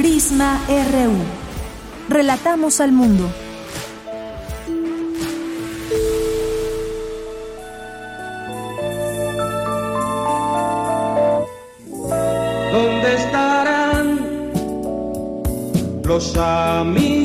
Prisma RU. Relatamos al mundo. ¿Dónde estarán los amigos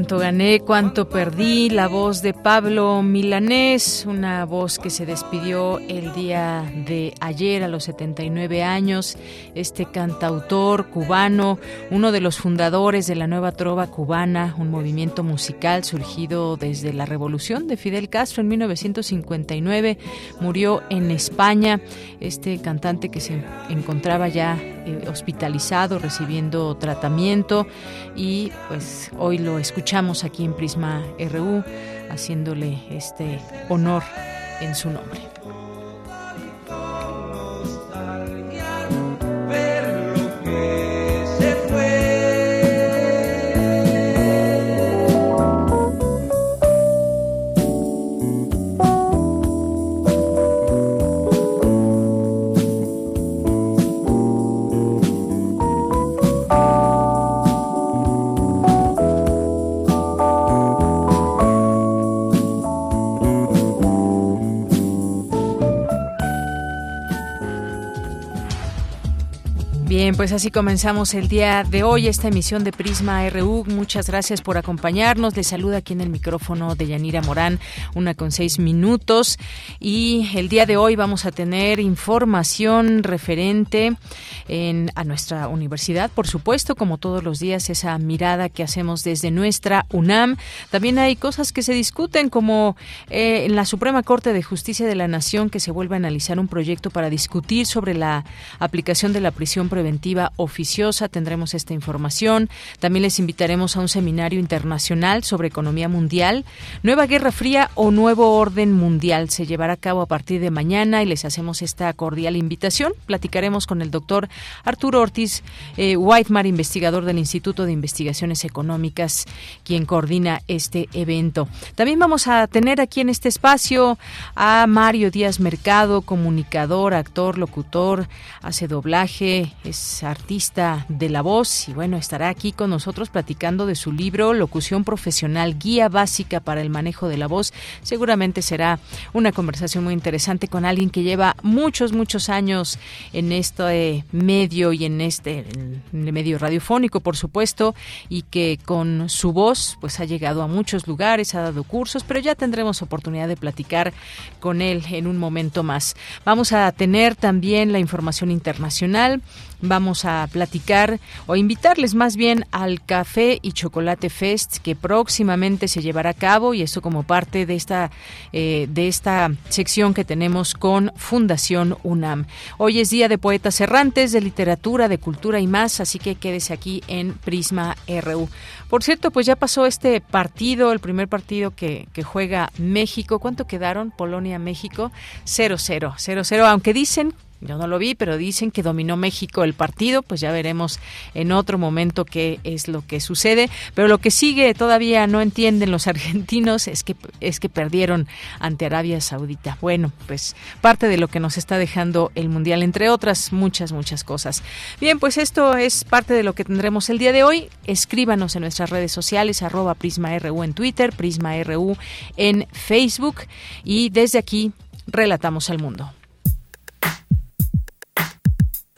Cuánto gané, cuánto perdí, la voz de Pablo Milanés, una voz que se despidió el día de ayer a los 79 años, este cantautor cubano, uno de los fundadores de la nueva trova cubana, un movimiento musical surgido desde la revolución de Fidel Castro en 1959, murió en España, este cantante que se encontraba ya eh, hospitalizado, recibiendo tratamiento y pues hoy lo escuchamos aquí en Prisma RU haciéndole este honor en su nombre. Bien, pues así comenzamos el día de hoy esta emisión de Prisma RU. Muchas gracias por acompañarnos. Les saluda aquí en el micrófono de Yanira Morán, una con seis minutos. Y el día de hoy vamos a tener información referente en, a nuestra universidad, por supuesto, como todos los días, esa mirada que hacemos desde nuestra UNAM. También hay cosas que se discuten, como eh, en la Suprema Corte de Justicia de la Nación, que se vuelve a analizar un proyecto para discutir sobre la aplicación de la prisión preventiva oficiosa. Tendremos esta información. También les invitaremos a un seminario internacional sobre economía mundial. Nueva Guerra Fría o Nuevo Orden Mundial se llevará a cabo a partir de mañana y les hacemos esta cordial invitación. Platicaremos con el doctor Arturo Ortiz eh, Whitemar, investigador del Instituto de Investigaciones Económicas, quien coordina este evento. También vamos a tener aquí en este espacio a Mario Díaz Mercado, comunicador, actor, locutor, hace doblaje, artista de la voz y bueno, estará aquí con nosotros platicando de su libro Locución Profesional, Guía Básica para el Manejo de la Voz. Seguramente será una conversación muy interesante con alguien que lleva muchos, muchos años en este medio y en este medio radiofónico, por supuesto, y que con su voz pues ha llegado a muchos lugares, ha dado cursos, pero ya tendremos oportunidad de platicar con él en un momento más. Vamos a tener también la información internacional Vamos a platicar o invitarles más bien al Café y Chocolate Fest que próximamente se llevará a cabo y esto como parte de esta eh, de esta sección que tenemos con Fundación UNAM. Hoy es día de poetas errantes, de literatura, de cultura y más, así que quédese aquí en Prisma RU. Por cierto, pues ya pasó este partido, el primer partido que, que juega México. ¿Cuánto quedaron? Polonia-México 0-0, 0-0, aunque dicen yo no lo vi, pero dicen que dominó México el partido, pues ya veremos en otro momento qué es lo que sucede. Pero lo que sigue todavía no entienden los argentinos es que es que perdieron ante Arabia Saudita. Bueno, pues parte de lo que nos está dejando el mundial, entre otras muchas muchas cosas. Bien, pues esto es parte de lo que tendremos el día de hoy. Escríbanos en nuestras redes sociales arroba PrismaRU en Twitter, PrismaRU en Facebook y desde aquí relatamos al mundo.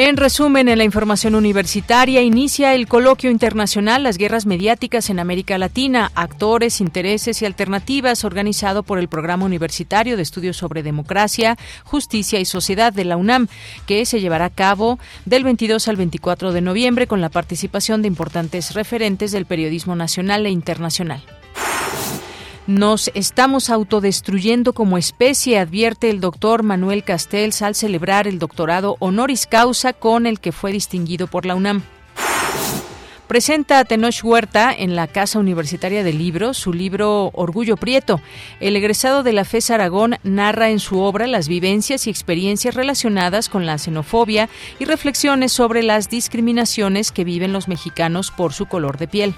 En resumen, en la información universitaria inicia el coloquio internacional Las guerras mediáticas en América Latina, actores, intereses y alternativas, organizado por el Programa Universitario de Estudios sobre Democracia, Justicia y Sociedad de la UNAM, que se llevará a cabo del 22 al 24 de noviembre con la participación de importantes referentes del periodismo nacional e internacional. Nos estamos autodestruyendo como especie, advierte el doctor Manuel Castells al celebrar el doctorado honoris causa con el que fue distinguido por la UNAM. Presenta a Tenoch Huerta en la Casa Universitaria del Libro su libro Orgullo Prieto. El egresado de la FES Aragón narra en su obra las vivencias y experiencias relacionadas con la xenofobia y reflexiones sobre las discriminaciones que viven los mexicanos por su color de piel.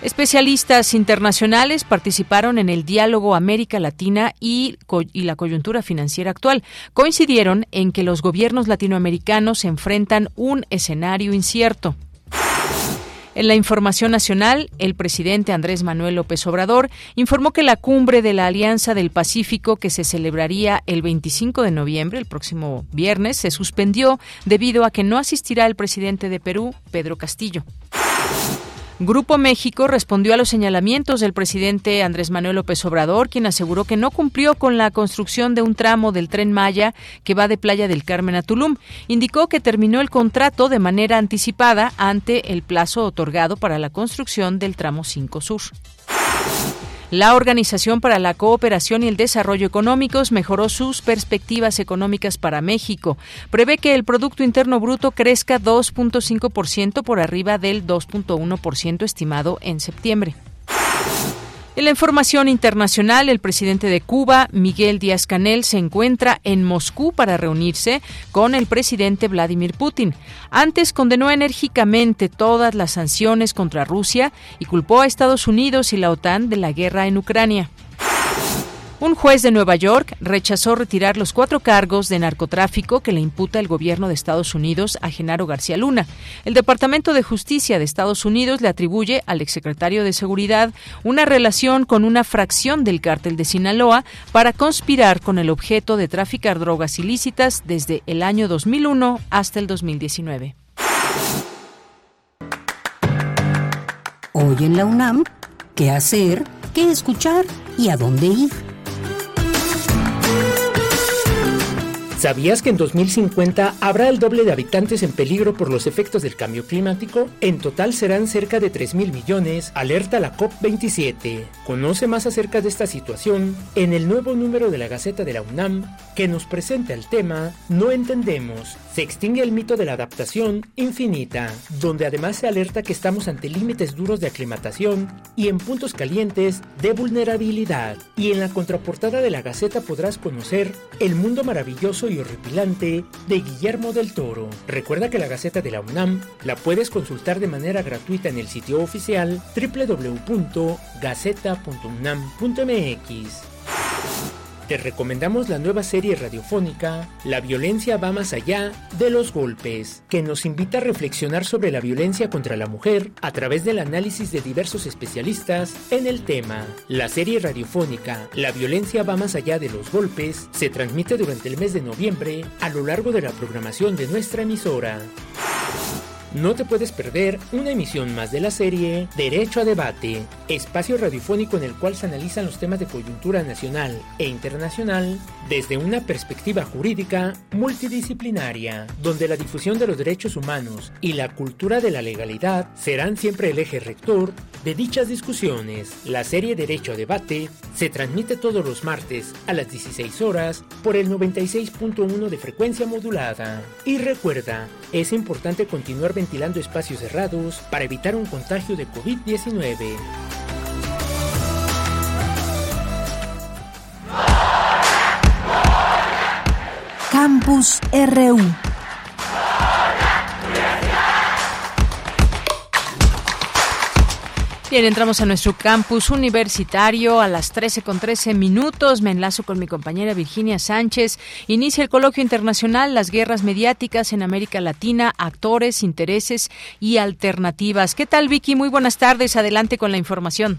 Especialistas internacionales participaron en el diálogo América Latina y, la coyuntura financiera actual. Coincidieron en que los gobiernos latinoamericanos enfrentan un escenario incierto. En la información nacional, el presidente Andrés Manuel López Obrador informó que la cumbre de la Alianza del Pacífico, que se celebraría el 25 de noviembre, el próximo viernes, se suspendió debido a que no asistirá el presidente de Perú, Pedro Castillo. Grupo México respondió a los señalamientos del presidente Andrés Manuel López Obrador, quien aseguró que no cumplió con la construcción de un tramo del tren Maya que va de Playa del Carmen a Tulum. Indicó que terminó el contrato de manera anticipada ante el plazo otorgado para la construcción del tramo 5 Sur. La Organización para la Cooperación y el Desarrollo Económicos mejoró sus perspectivas económicas para México. Prevé que el Producto Interno Bruto crezca 2.5% por arriba del 2.1% estimado en septiembre. En la información internacional, el presidente de Cuba, Miguel Díaz Canel, se encuentra en Moscú para reunirse con el presidente Vladimir Putin. Antes condenó enérgicamente todas las sanciones contra Rusia y culpó a Estados Unidos y la OTAN de la guerra en Ucrania. Un juez de Nueva York rechazó retirar los cuatro cargos de narcotráfico que le imputa el gobierno de Estados Unidos a Genaro García Luna. El Departamento de Justicia de Estados Unidos le atribuye al exsecretario de Seguridad una relación con una fracción del cártel de Sinaloa para conspirar con el objeto de traficar drogas ilícitas desde el año 2001 hasta el 2019. Hoy en la UNAM, ¿qué hacer? ¿Qué escuchar? ¿Y a dónde ir? ¿Sabías que en 2050 habrá el doble de habitantes en peligro por los efectos del cambio climático? En total serán cerca de 3 mil millones, alerta la COP27. Conoce más acerca de esta situación en el nuevo número de la Gaceta de la UNAM que nos presenta el tema No entendemos. Se extingue el mito de la adaptación infinita, donde además se alerta que estamos ante límites duros de aclimatación y en puntos calientes de vulnerabilidad. Y en la contraportada de la Gaceta podrás conocer el mundo maravilloso y horripilante de Guillermo del Toro. Recuerda que la Gaceta de la UNAM la puedes consultar de manera gratuita en el sitio oficial www.gaceta.unam.mx. Te recomendamos la nueva serie radiofónica La violencia va más allá de los golpes, que nos invita a reflexionar sobre la violencia contra la mujer a través del análisis de diversos especialistas en el tema. La serie radiofónica La violencia va más allá de los golpes se transmite durante el mes de noviembre a lo largo de la programación de nuestra emisora. No te puedes perder una emisión más de la serie Derecho a Debate, espacio radiofónico en el cual se analizan los temas de coyuntura nacional e internacional desde una perspectiva jurídica multidisciplinaria, donde la difusión de los derechos humanos y la cultura de la legalidad serán siempre el eje rector de dichas discusiones. La serie Derecho a Debate Se transmite todos los martes a las 16 horas por el 96.1 de frecuencia modulada. Y recuerda, es importante continuar ventilando espacios cerrados para evitar un contagio de COVID-19. Campus RU Bien, entramos a nuestro campus universitario a las 13 con 13 minutos. Me enlazo con mi compañera Virginia Sánchez. Inicia el coloquio internacional Las guerras mediáticas en América Latina, actores, intereses y alternativas. ¿Qué tal, Vicky? Muy buenas tardes. Adelante con la información.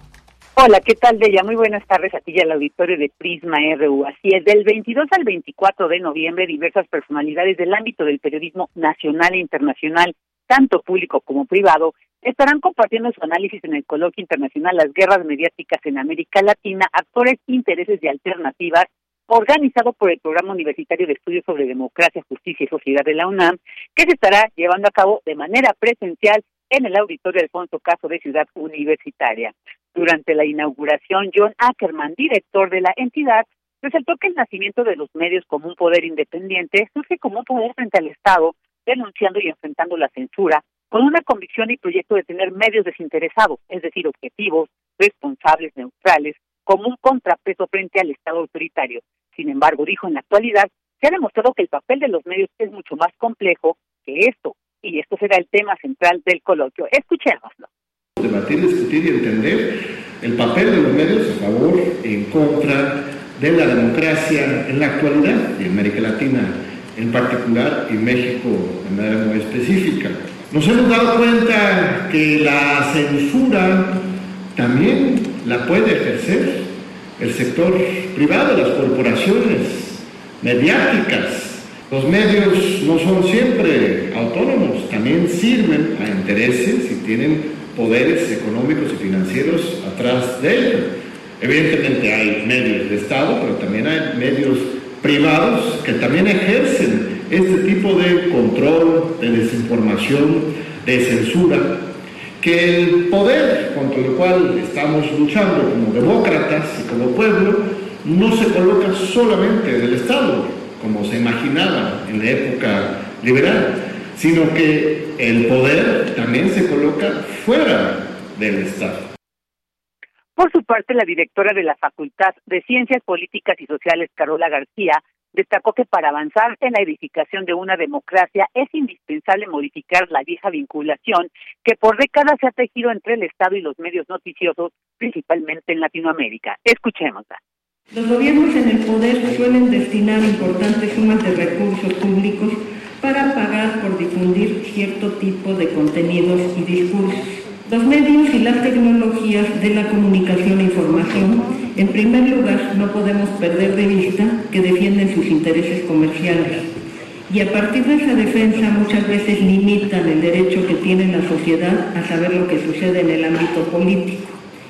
Hola, ¿qué tal, Deya? Muy buenas tardes a ti y al auditorio de Prisma RU. Así es, del 22 al 24 de noviembre, diversas personalidades del ámbito del periodismo nacional e internacional, tanto público como privado, estarán compartiendo su análisis en el coloquio internacional Las guerras mediáticas en América Latina, actores, intereses y alternativas, organizado por el Programa Universitario de Estudios sobre Democracia, Justicia y Sociedad de la UNAM, que se estará llevando a cabo de manera presencial en el auditorio Alfonso Caso de Ciudad Universitaria. Durante la inauguración, John Ackerman, director de la entidad, resaltó que el nacimiento de los medios como un poder independiente surge como un poder frente al Estado, denunciando y enfrentando la censura, con una convicción y proyecto de tener medios desinteresados, es decir, objetivos, responsables, neutrales, como un contrapeso frente al Estado autoritario. Sin embargo, dijo en la actualidad, se ha demostrado que el papel de los medios es mucho más complejo que esto, y esto será el tema central del coloquio. Escuchémoslo. Debatir, discutir y entender el papel de los medios a favor y en contra de la democracia en la actualidad, en América Latina en particular, y México de manera muy específica. Nos hemos dado cuenta que la censura también la puede ejercer el sector privado, las corporaciones mediáticas. Los medios no son siempre autónomos, también sirven a intereses y tienen poderes económicos y financieros atrás de ellos. Evidentemente hay medios de Estado, pero también hay medios privados que también ejercen este tipo de control, de desinformación, de censura, que el poder contra el cual estamos luchando como demócratas y como pueblo no se coloca solamente del Estado, como se imaginaba en la época liberal, sino que el poder también se coloca fuera del Estado. Por su parte, la directora de la Facultad de Ciencias Políticas y Sociales, Carola García, destacó que para avanzar en la edificación de una democracia es indispensable modificar la vieja vinculación que por décadas se ha tejido entre el Estado y los medios noticiosos, principalmente en Latinoamérica. Escuchémosla. Los gobiernos en el poder suelen destinar importantes sumas de recursos públicos para pagar por difundir cierto tipo de contenidos y discursos. Los medios y las tecnologías de la comunicación e información, en primer lugar, no podemos perder de vista que defienden sus intereses comerciales. Y a partir de esa defensa muchas veces limitan el derecho que tiene la sociedad a saber lo que sucede en el ámbito político.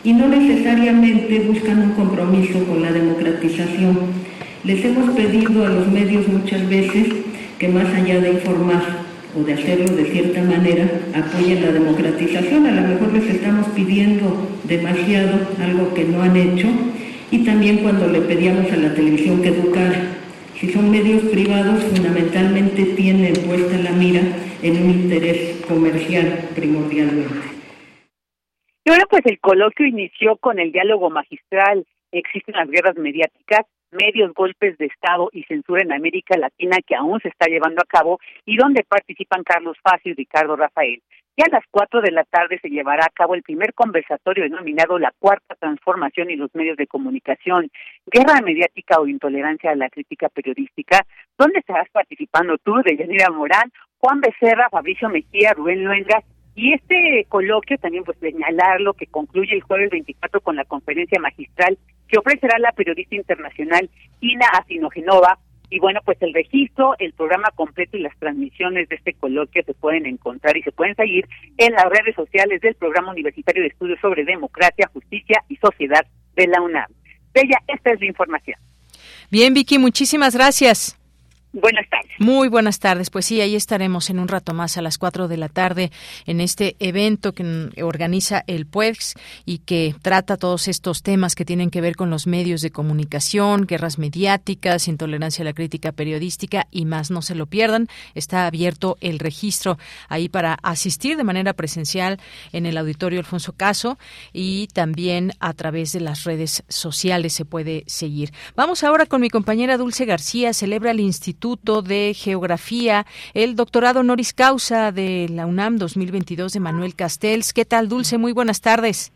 Y no necesariamente buscan un compromiso con la democratización. Les hemos pedido a los medios muchas veces que más allá de informar, de hacerlo de cierta manera apoyen la democratización. A lo mejor les estamos pidiendo demasiado, algo que no han hecho, y también cuando le pedíamos a la televisión que educara. Si son medios privados, fundamentalmente tienen puesta la mira en un interés comercial primordialmente. Y ahora pues el coloquio inició con el diálogo magistral. Existen las guerras mediáticas medios golpes de Estado y censura en América Latina que aún se está llevando a cabo y donde participan Carlos Facio y Ricardo Rafael. Y a las cuatro de la tarde se llevará a cabo el primer conversatorio denominado La Cuarta Transformación y los Medios de Comunicación, Guerra Mediática o Intolerancia a la Crítica Periodística, donde estarás participando tú, Deyanira Morán, Juan Becerra, Fabricio Mejía, Rubén Luengas y este coloquio también pues señalarlo que concluye el jueves 24 con la conferencia magistral que ofrecerá la periodista internacional Ina Asinogenova. Y bueno, pues el registro, el programa completo y las transmisiones de este coloquio se pueden encontrar y se pueden seguir en las redes sociales del Programa Universitario de Estudios sobre Democracia, Justicia y Sociedad de la UNAM. Bella, esta es la información. Bien, Vicky, muchísimas gracias. Buenas tardes. Muy buenas tardes. Pues sí, ahí estaremos en un rato más a las 4 de la tarde en este evento que organiza el PUEX y que trata todos estos temas que tienen que ver con los medios de comunicación, guerras mediáticas, intolerancia a la crítica periodística y más. No se lo pierdan. Está abierto el registro ahí para asistir de manera presencial en el auditorio Alfonso Caso y también a través de las redes sociales se puede seguir. Vamos ahora con mi compañera Dulce García. Celebra el Instituto de Geografía, el doctorado honoris causa de la UNAM 2022 de Manuel Castells. ¿Qué tal, Dulce? Muy buenas tardes.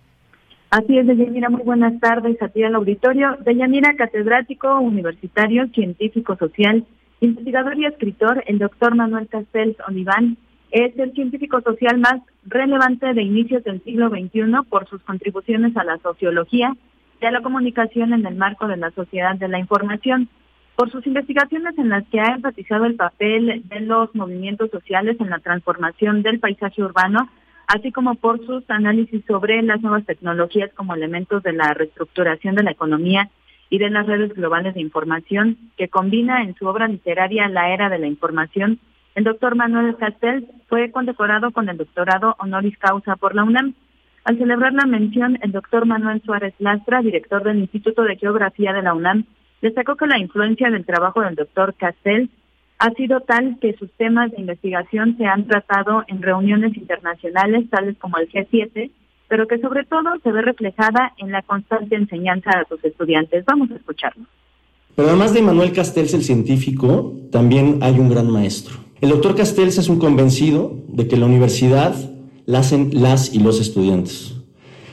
Así es, Deyanira, muy buenas tardes a ti al auditorio. Deyanira, catedrático universitario, científico social, investigador y escritor, el doctor Manuel Castells Oliván es el científico social más relevante de inicios del siglo XXI por sus contribuciones a la sociología y a la comunicación en el marco de la sociedad de la información por sus investigaciones en las que ha enfatizado el papel de los movimientos sociales en la transformación del paisaje urbano, así como por sus análisis sobre las nuevas tecnologías como elementos de la reestructuración de la economía y de las redes globales de información, que combina en su obra literaria La Era de la Información. El doctor Manuel Castel fue condecorado con el doctorado honoris causa por la UNAM. Al celebrar la mención, el doctor Manuel Suárez Lastra, director del Instituto de Geografía de la UNAM, Destacó que la influencia del trabajo del doctor Castell ha sido tal que sus temas de investigación se han tratado en reuniones internacionales tales como el G7, pero que sobre todo se ve reflejada en la constante enseñanza a sus estudiantes. Vamos a escucharlo. Pero además de Manuel Castells, el científico, también hay un gran maestro. El doctor Castells es un convencido de que la universidad la hacen las y los estudiantes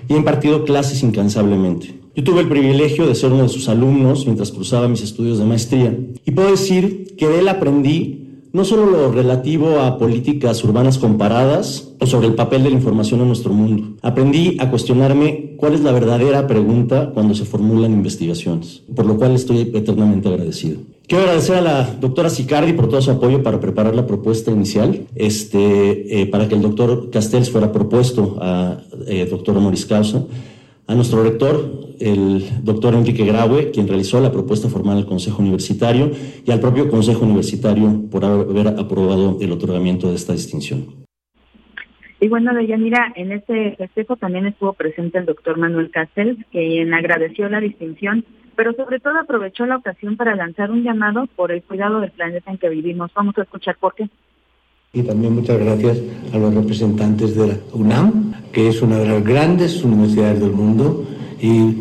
y ha impartido clases incansablemente. Yo tuve el privilegio de ser uno de sus alumnos mientras cruzaba mis estudios de maestría y puedo decir que de él aprendí no solo lo relativo a políticas urbanas comparadas o sobre el papel de la información en nuestro mundo. Aprendí a cuestionarme cuál es la verdadera pregunta cuando se formulan investigaciones, por lo cual estoy eternamente agradecido. Quiero agradecer a la doctora Sicardi por todo su apoyo para preparar la propuesta inicial, este, eh, para que el doctor Castells fuera propuesto a eh, doctor honoris causa a nuestro rector, el doctor Enrique Graue, quien realizó la propuesta formal al Consejo Universitario, y al propio Consejo Universitario por haber aprobado el otorgamiento de esta distinción. Y bueno, Deyanira, en este festejo también estuvo presente el doctor Manuel Castells, quien agradeció la distinción, pero sobre todo aprovechó la ocasión para lanzar un llamado por el cuidado del planeta en que vivimos. Vamos a escuchar por qué. Y también muchas gracias a los representantes de la UNAM, que es una de las grandes universidades del mundo y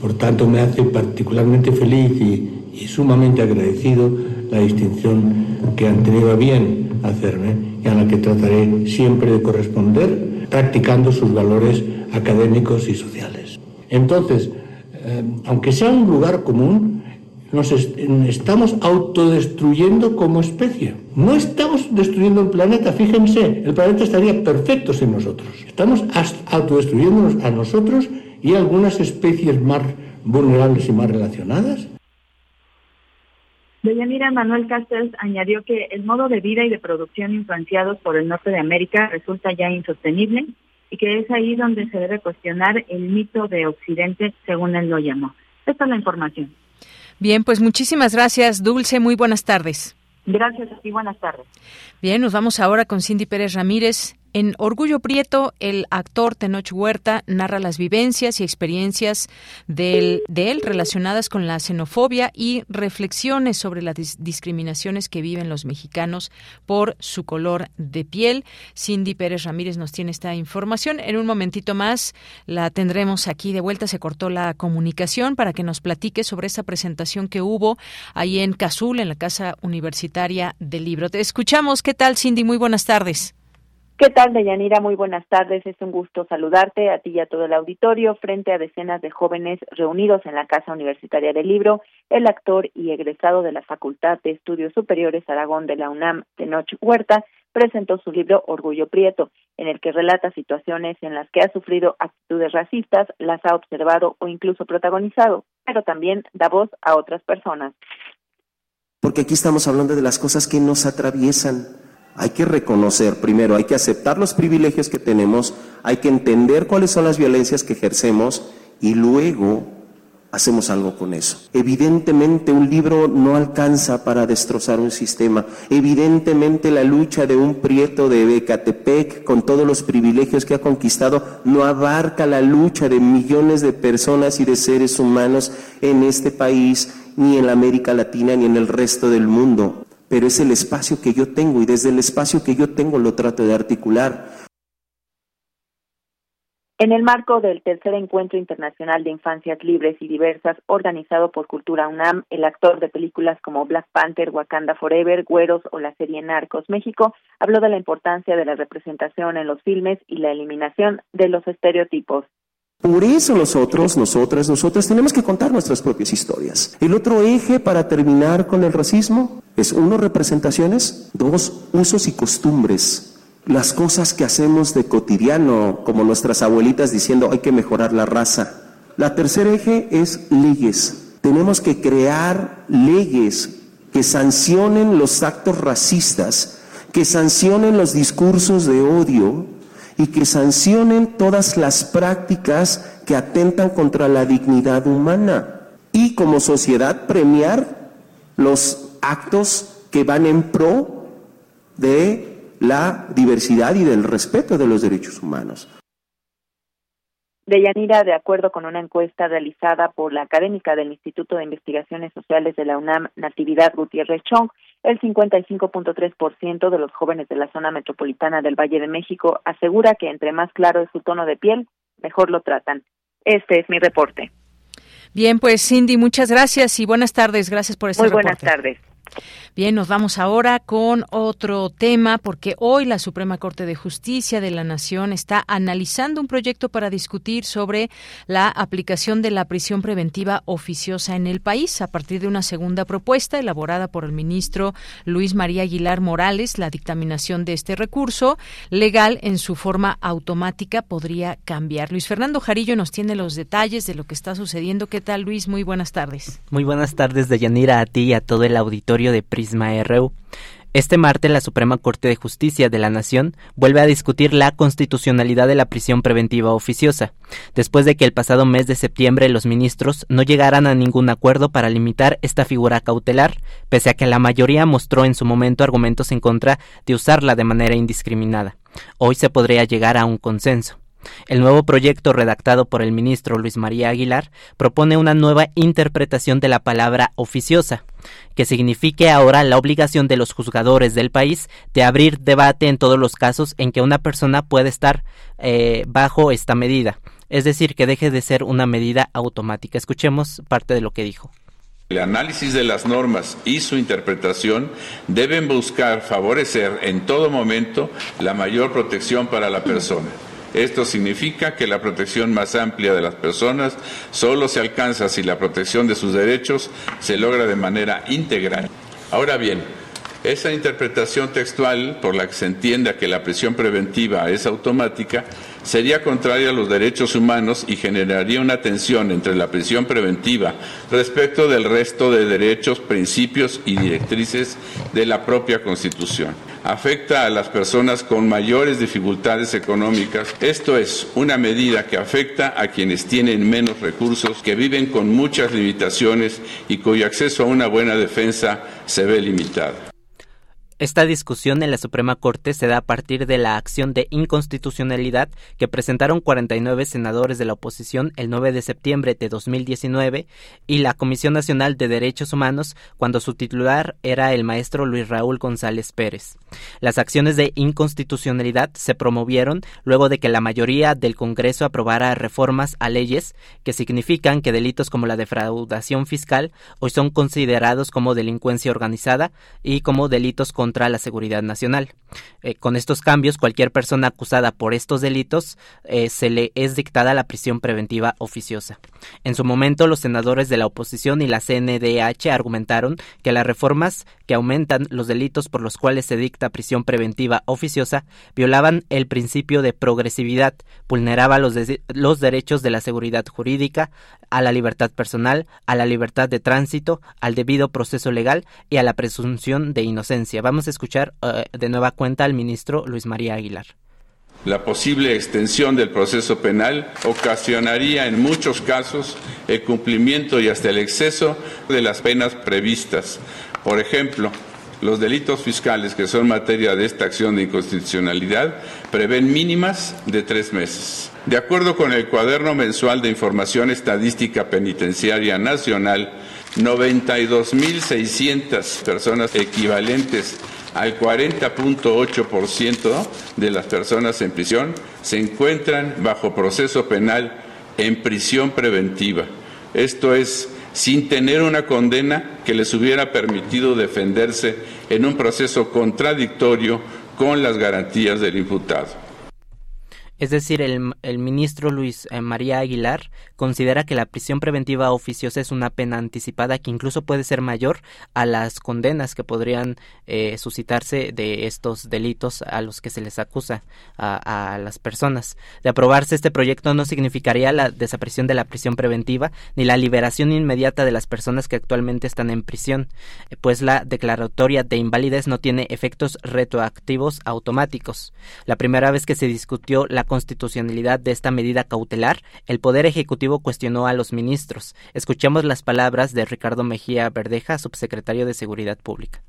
por tanto me hace particularmente feliz y, sumamente agradecido la distinción que han tenido a bien hacerme y a la que trataré siempre de corresponder practicando sus valores académicos y sociales. Entonces, eh, aunque sea un lugar común, nos estamos autodestruyendo como especie. No estamos destruyendo el planeta, fíjense, el planeta estaría perfecto sin nosotros. Estamos autodestruyéndonos a nosotros y a algunas especies más vulnerables y más relacionadas. Deyanira Manuel Castells añadió que el modo de vida y de producción influenciados por el norte de América resulta ya insostenible y que es ahí donde se debe cuestionar el mito de Occidente, según él lo llamó. Esta es la información. Bien, pues muchísimas gracias, Dulce. Muy buenas tardes. Gracias ti, buenas tardes. Bien, nos vamos ahora con Cindy Pérez Ramírez. En Orgullo Prieto, el actor Tenoch Huerta narra las vivencias y experiencias de él relacionadas con la xenofobia y reflexiones sobre las discriminaciones que viven los mexicanos por su color de piel. Cindy Pérez Ramírez nos tiene esta información. En un momentito más la tendremos aquí de vuelta. Se cortó la comunicación para que nos platique sobre esta presentación que hubo ahí en Cazul, en la Casa Universitaria del Libro. Te escuchamos. ¿Qué tal, Cindy? Muy buenas tardes. ¿Qué tal, Deyanira? Muy buenas tardes. Es un gusto saludarte a ti y a todo el auditorio frente a decenas de jóvenes reunidos en la Casa Universitaria del Libro. El actor y egresado de la Facultad de Estudios Superiores Aragón de la UNAM, Tenoch Huerta, presentó su libro Orgullo Prieto, en el que relata situaciones en las que ha sufrido actitudes racistas, las ha observado o incluso protagonizado, pero también da voz a otras personas. Porque aquí estamos hablando de las cosas que nos atraviesan hay que reconocer, primero, hay que aceptar los privilegios que tenemos, hay que entender cuáles son las violencias que ejercemos y luego hacemos algo con eso. Evidentemente un libro no alcanza para destrozar un sistema. Evidentemente la lucha de un prieto de Becatepec con todos los privilegios que ha conquistado no abarca la lucha de millones de personas y de seres humanos en este país, ni en la América Latina, ni en el resto del mundo. Pero es el espacio que yo tengo y desde el espacio que yo tengo lo trato de articular. En el marco del tercer encuentro internacional de infancias libres y diversas organizado por Cultura UNAM, el actor de películas como Black Panther, Wakanda Forever, Güeros o la serie Narcos México habló de la importancia de la representación en los filmes y la eliminación de los estereotipos. Por eso nosotros, nosotras, nosotras tenemos que contar nuestras propias historias. El otro eje para terminar con el racismo es uno, representaciones, dos, usos y costumbres las cosas que hacemos de cotidiano, como nuestras abuelitas diciendo hay que mejorar la raza. La tercer eje es leyes. Tenemos que crear leyes que sancionen los actos racistas, que sancionen los discursos de odio y que sancionen todas las prácticas que atentan contra la dignidad humana. Y como sociedad premiar los actos que van en pro de la diversidad y del respeto de los derechos humanos. Deyanira, de acuerdo con una encuesta realizada por la académica del Instituto de Investigaciones Sociales de la UNAM, Natividad Gutiérrez Chong, el 55.3% de los jóvenes de la zona metropolitana del Valle de México asegura que entre más claro es su tono de piel, mejor lo tratan. Este es mi reporte. Bien, pues Cindy, muchas gracias y buenas tardes. Gracias por este Muy buenas tardes. Bien, nos vamos ahora con otro tema porque hoy la Suprema Corte de Justicia de la Nación está analizando un proyecto para discutir sobre la aplicación de la prisión preventiva oficiosa en el país a partir de una segunda propuesta elaborada por el ministro Luis María Aguilar Morales. La dictaminación de este recurso legal en su forma automática podría cambiar. Luis Fernando Jarillo nos tiene los detalles de lo que está sucediendo. ¿Qué tal, Luis? Muy buenas tardes. Muy buenas tardes, Deyanira, a ti y a todo el auditorio de Este martes la Suprema Corte de Justicia de la Nación vuelve a discutir la constitucionalidad de la prisión preventiva oficiosa, después de que el pasado mes de septiembre los ministros no llegaran a ningún acuerdo para limitar esta figura cautelar, pese a que la mayoría mostró en su momento argumentos en contra de usarla de manera indiscriminada. Hoy se podría llegar a un consenso. El nuevo proyecto redactado por el ministro Luis María Aguilar propone una nueva interpretación de la palabra oficiosa, que signifique ahora la obligación de los juzgadores del país de abrir debate en todos los casos en que una persona puede estar eh, bajo esta medida, es decir, que deje de ser una medida automática. Escuchemos parte de lo que dijo. El análisis de las normas y su interpretación deben buscar favorecer en todo momento la mayor protección para la persona. Esto significa que la protección más amplia de las personas solo se alcanza si la protección de sus derechos se logra de manera integral. Ahora bien, esa interpretación textual por la que se entienda que la prisión preventiva es automática sería contraria a los derechos humanos y generaría una tensión entre la prisión preventiva respecto del resto de derechos, principios y directrices de la propia Constitución. Afecta a las personas con mayores dificultades económicas. Esto es una medida que afecta a quienes tienen menos recursos, que viven con muchas limitaciones y cuyo acceso a una buena defensa se ve limitado. Esta discusión en la Suprema Corte se da a partir de la acción de inconstitucionalidad que presentaron 49 senadores de la oposición el 9 de septiembre de 2019 y la Comisión Nacional de Derechos Humanos cuando su titular era el maestro Luis Raúl González Pérez. Las acciones de inconstitucionalidad se promovieron luego de que la mayoría del Congreso aprobara reformas a leyes que significan que delitos como la defraudación fiscal hoy son considerados como delincuencia organizada y como delitos contra contra la seguridad nacional. Eh, con estos cambios, cualquier persona acusada por estos delitos eh, se le es dictada la prisión preventiva oficiosa. En su momento, los senadores de la oposición y la CNDH argumentaron que las reformas que aumentan los delitos por los cuales se dicta prisión preventiva oficiosa violaban el principio de progresividad, vulneraba los, los derechos de la seguridad jurídica, a la libertad personal, a la libertad de tránsito, al debido proceso legal y a la presunción de inocencia. Vamos a escuchar uh, de nueva cuenta al ministro Luis María Aguilar. La posible extensión del proceso penal ocasionaría en muchos casos el cumplimiento y hasta el exceso de las penas previstas. Por ejemplo, los delitos fiscales que son materia de esta acción de inconstitucionalidad prevén mínimas de tres meses. De acuerdo con el cuaderno mensual de información estadística penitenciaria nacional, 92.600 personas equivalentes al 40.8% de las personas en prisión se encuentran bajo proceso penal en prisión preventiva. Esto es, sin tener una condena que les hubiera permitido defenderse en un proceso contradictorio con las garantías del imputado. Es decir, el, ministro Luis eh, María Aguilar considera que la prisión preventiva oficiosa es una pena anticipada que incluso puede ser mayor a las condenas que podrían eh, suscitarse de estos delitos a los que se les acusa a, las personas. De aprobarse este proyecto no significaría la desaparición de la prisión preventiva ni la liberación inmediata de las personas que actualmente están en prisión, pues la declaratoria de invalidez no tiene efectos retroactivos automáticos. La primera vez que se discutió la constitucionalidad de esta medida cautelar, el Poder Ejecutivo cuestionó a los ministros. Escuchemos las palabras de Ricardo Mejía Verdeja, subsecretario de Seguridad Pública.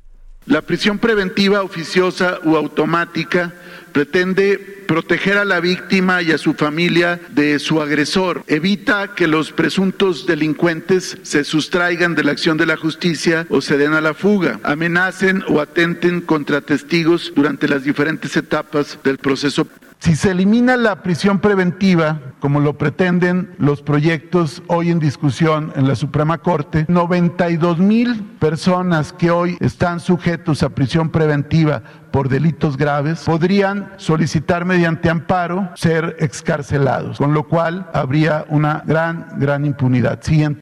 La prisión preventiva oficiosa u automática pretende proteger a la víctima y a su familia de su agresor, evita que los presuntos delincuentes se sustraigan de la acción de la justicia o se den a la fuga, amenacen o atenten contra testigos durante las diferentes etapas del proceso si se elimina la prisión preventiva, como lo pretenden los proyectos hoy en discusión en la Suprema Corte, 92 mil personas que hoy están sujetos a prisión preventiva por delitos graves podrían solicitar mediante amparo ser excarcelados, con lo cual habría una gran, gran impunidad. Siguiente.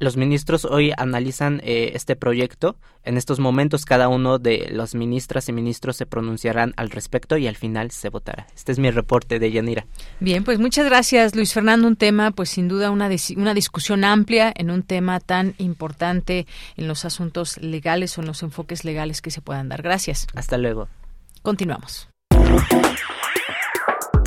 Los ministros hoy analizan eh, este proyecto. En estos momentos cada uno de los ministras y ministros se pronunciarán al respecto y al final se votará. Este es mi reporte de Yanira. Bien, pues muchas gracias Luis Fernando. Un tema, pues sin duda una, una discusión amplia en un tema tan importante en los asuntos legales o en los enfoques legales que se puedan dar. Gracias. Hasta luego. Continuamos.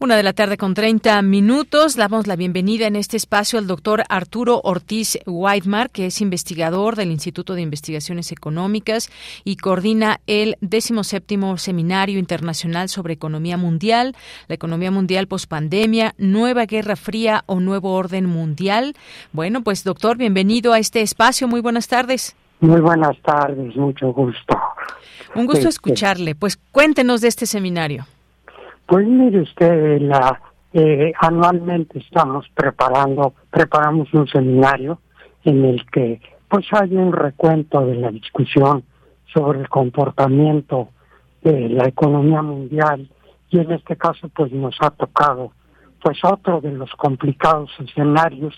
Una de la tarde con 30 minutos. Damos la bienvenida en este espacio al doctor Arturo Ortiz Whitemar, que es investigador del Instituto de Investigaciones Económicas y coordina el 17 Seminario Internacional sobre Economía Mundial, la economía mundial pospandemia, nueva guerra fría o nuevo orden mundial. Bueno, pues doctor, bienvenido a este espacio. Muy buenas tardes. Muy buenas tardes, mucho gusto. Un gusto este... escucharle. Pues cuéntenos de este seminario. Pues mire usted, la, eh, anualmente estamos preparando, preparamos un seminario en el que pues hay un recuento de la discusión sobre el comportamiento de la economía mundial y en este caso pues nos ha tocado pues otro de los complicados escenarios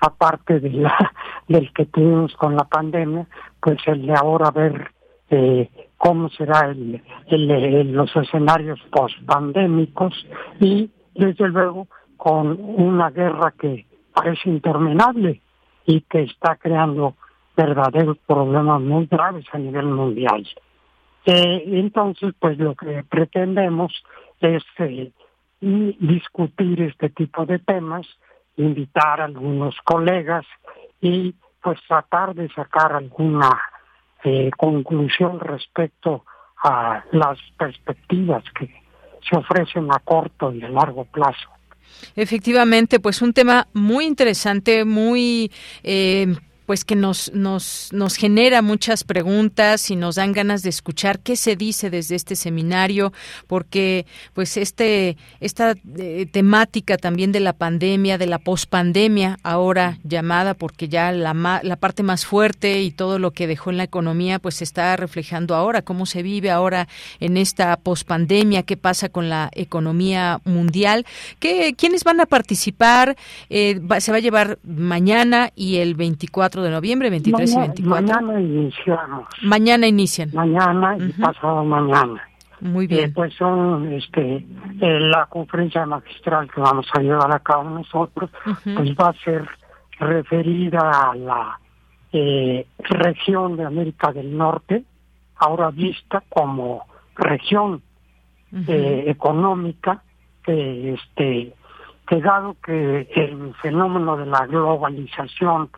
aparte de la del que tuvimos con la pandemia pues el de ahora ver eh, cómo será el, los escenarios post-pandémicos y, desde luego, con una guerra que parece interminable y que está creando verdaderos problemas muy graves a nivel mundial. Eh, entonces, pues lo que pretendemos es eh, discutir este tipo de temas, invitar a algunos colegas y pues tratar de sacar alguna eh, conclusión respecto a las perspectivas que se ofrecen a corto y a largo plazo. Efectivamente, pues un tema muy interesante, muy eh, pues que nos, nos, nos genera muchas preguntas y nos dan ganas de escuchar qué se dice desde este seminario, porque pues este, esta eh, temática también de la pandemia, de la pospandemia, ahora llamada, porque ya la, la parte más fuerte y todo lo que dejó en la economía, pues se está reflejando ahora, cómo se vive ahora en esta pospandemia, qué pasa con la economía mundial, ¿Qué, quiénes van a participar, eh, va, se va a llevar mañana y el 24 de noviembre, 23 mañana, y 24. Mañana iniciamos. Mañana inician. Mañana y uh -huh. pasado mañana. Muy bien. pues son este eh, la conferencia magistral que vamos a llevar a cabo nosotros, pues va a ser referida a la eh, región de América del Norte, ahora vista como región eh, económica que este que dado que el fenómeno de la globalización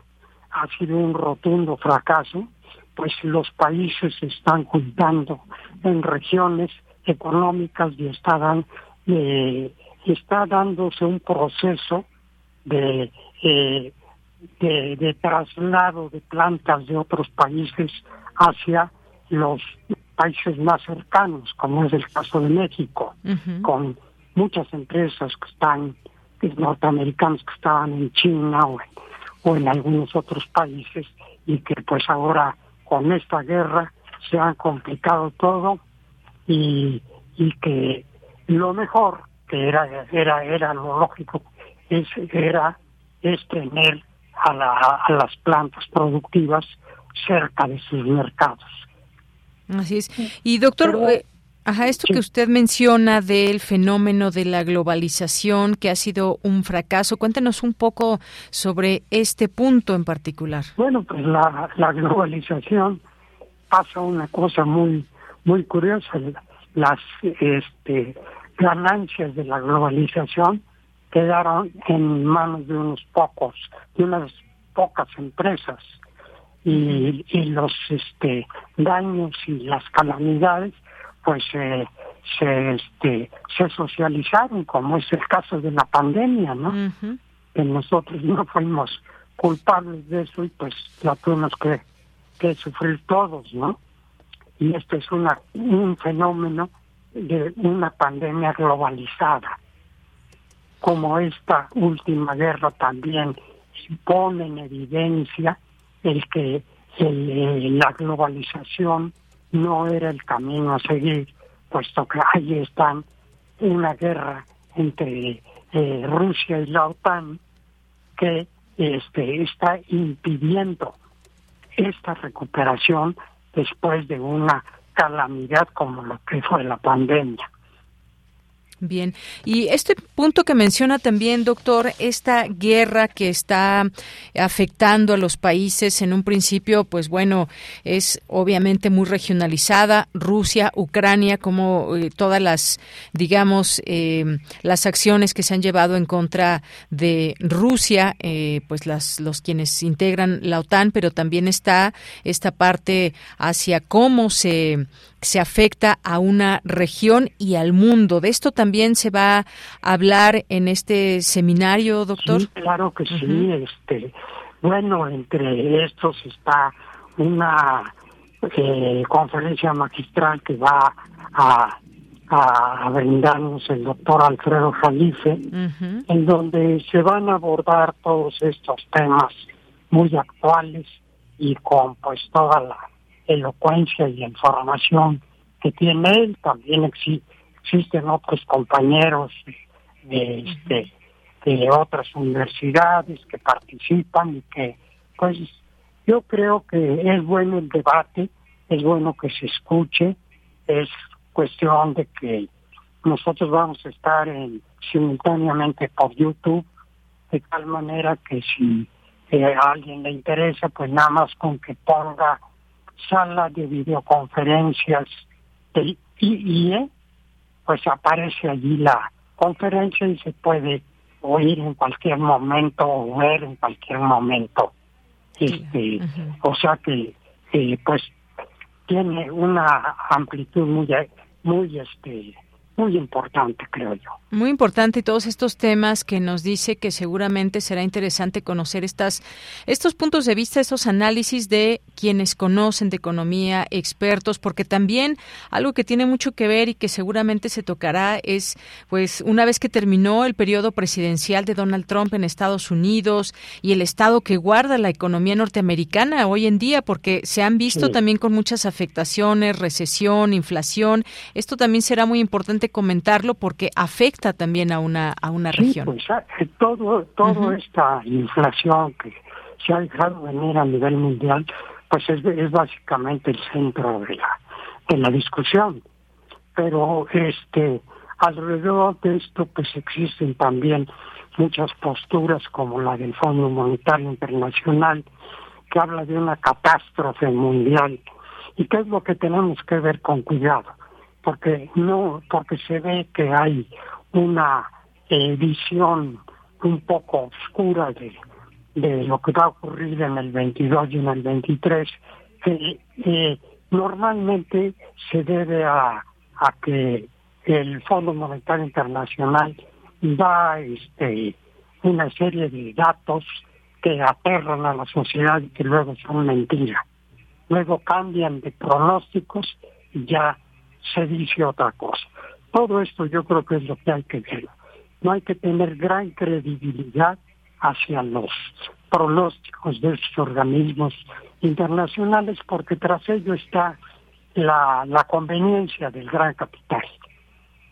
ha sido un rotundo fracaso, pues los países se están juntando en regiones económicas y está, dan, eh, está dándose un proceso de, eh, de, de traslado de plantas de otros países hacia los países más cercanos, como es el caso de México, con muchas empresas que están norteamericanos que estaban en China o en, o en algunos otros países y que pues ahora con esta guerra se han complicado todo y, y que lo mejor que era era era lo lógico es era es tener a, la, a las plantas productivas cerca de sus mercados Así es. Y doctor, eh, ajá, esto que usted menciona del fenómeno de la globalización que ha sido un fracaso, cuéntenos un poco sobre este punto en particular. Bueno, pues la, la globalización pasa una cosa muy muy curiosa. Las este, ganancias de la globalización quedaron en manos de unos pocos, de unas pocas empresas y, y los este daños y las calamidades pues eh, se este se socializaron como es el caso de la pandemia no que nosotros no fuimos culpables de eso y pues la tuvimos que, que sufrir todos no y este es una un fenómeno de una pandemia globalizada. Como esta última guerra también pone en evidencia el que el, la globalización no era el camino a seguir, puesto que ahí están una guerra entre eh, Rusia y la OTAN que este está impidiendo esta recuperación después de una calamidad como lo que fue la pandemia. Bien, y este punto que menciona también, doctor, esta guerra que está afectando a los países en un principio, pues bueno, es obviamente muy regionalizada, Rusia, Ucrania, como eh, todas las, digamos, eh, las acciones que se han llevado en contra de Rusia, eh, pues las, los quienes integran la OTAN, pero también está esta parte hacia cómo se se afecta a una región y al mundo. ¿De esto también se va a hablar en este seminario, doctor? Sí, claro que sí. Este, bueno, entre estos está una eh, conferencia magistral que va a, a brindarnos el doctor Alfredo Jalife, en donde se van a abordar todos estos temas muy actuales y con pues toda la elocuencia y información que tiene él. También existen otros compañeros de, este, de otras universidades que participan y que, pues, yo creo que es bueno el debate, es bueno que se escuche, es cuestión de que nosotros vamos a estar en, simultáneamente por YouTube, de tal manera que si eh, a alguien le interesa, pues nada más con que ponga sala de videoconferencias del IIE, pues aparece allí la conferencia y se puede oír en cualquier momento o ver en cualquier momento. Este, O sea que pues tiene una amplitud muy, muy este, muy importante, creo yo. Muy importante y todos estos temas que nos dice que seguramente será interesante conocer estas estos puntos de vista, estos análisis de quienes conocen de economía, expertos, porque también algo que tiene mucho que ver y que seguramente se tocará es pues una vez que terminó el periodo presidencial de Donald Trump en Estados Unidos y el estado que guarda la economía norteamericana hoy en día, porque se han visto también con muchas afectaciones, recesión, inflación. Esto también será muy importante comentarlo porque afecta también a una a una región. Pues, eh, todo todo esta inflación que se ha dejado venir a nivel mundial, pues es, es básicamente el centro de la de la discusión. pero este alrededor de esto pues existen también muchas posturas como la del Fondo Monetario Internacional que habla de una catástrofe mundial y qué es lo que tenemos que ver con cuidado porque no porque se ve que hay una eh, visión un poco oscura de, de lo que va a ocurrir en el 22 y en el 23 que eh, normalmente se debe a, a que el Fondo Monetario Internacional da este una serie de datos que aterran a la sociedad y que luego son mentiras. Luego cambian de pronósticos y ya se dice otra cosa. Todo esto yo creo que es lo que hay que ver. No hay que tener gran credibilidad hacia los pronósticos de estos organismos internacionales porque tras ello está la, conveniencia del gran capital.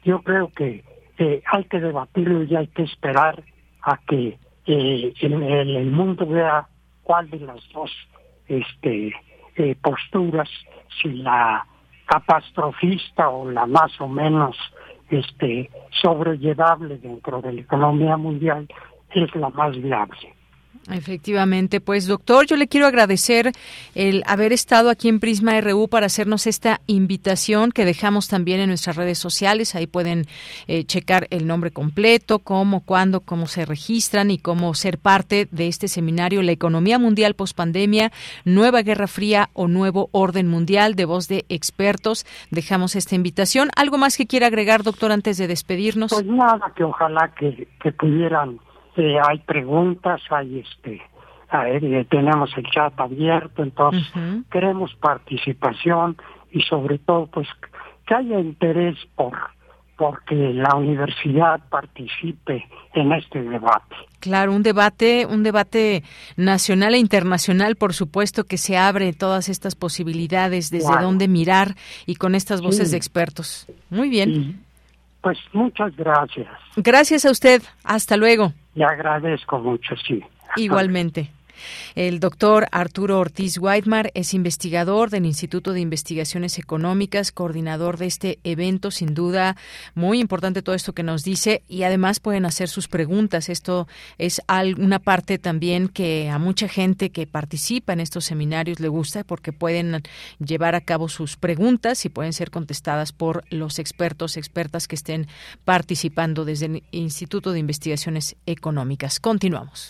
Yo creo que eh, hay que debatirlo y hay que esperar a que eh, el, el, mundo vea cuál de las dos este, eh, posturas, si la catastrofista o la más o menos este sobrellevable dentro de la economía mundial es la más viable. Efectivamente, pues doctor, yo le quiero agradecer el haber estado aquí en Prisma RU para hacernos esta invitación que dejamos también en nuestras redes sociales. Ahí pueden eh, checar el nombre completo, cómo, cuándo, cómo se registran y cómo ser parte de este seminario La economía mundial pospandemia, nueva guerra fría o nuevo orden mundial de voz de expertos. Dejamos esta invitación. ¿Algo más que quiera agregar, doctor, antes de despedirnos? Pues nada, que ojalá que, que pudieran eh, hay preguntas, hay este, eh, tenemos el chat abierto, entonces queremos participación y sobre todo pues que haya interés por porque la universidad participe en este debate. Claro, un debate, un debate nacional e internacional, por supuesto, que se abre todas estas posibilidades desde dónde mirar y con estas voces de expertos. Muy bien. Pues muchas gracias. Gracias a usted. Hasta luego. Le agradezco mucho, sí. Igualmente. El doctor Arturo Ortiz Whitemar es investigador del Instituto de Investigaciones Económicas, coordinador de este evento, sin duda muy importante todo esto que nos dice y además pueden hacer sus preguntas. Esto es una parte también que a mucha gente que participa en estos seminarios le gusta porque pueden llevar a cabo sus preguntas y pueden ser contestadas por los expertos, expertas que estén participando desde el Instituto de Investigaciones Económicas. Continuamos.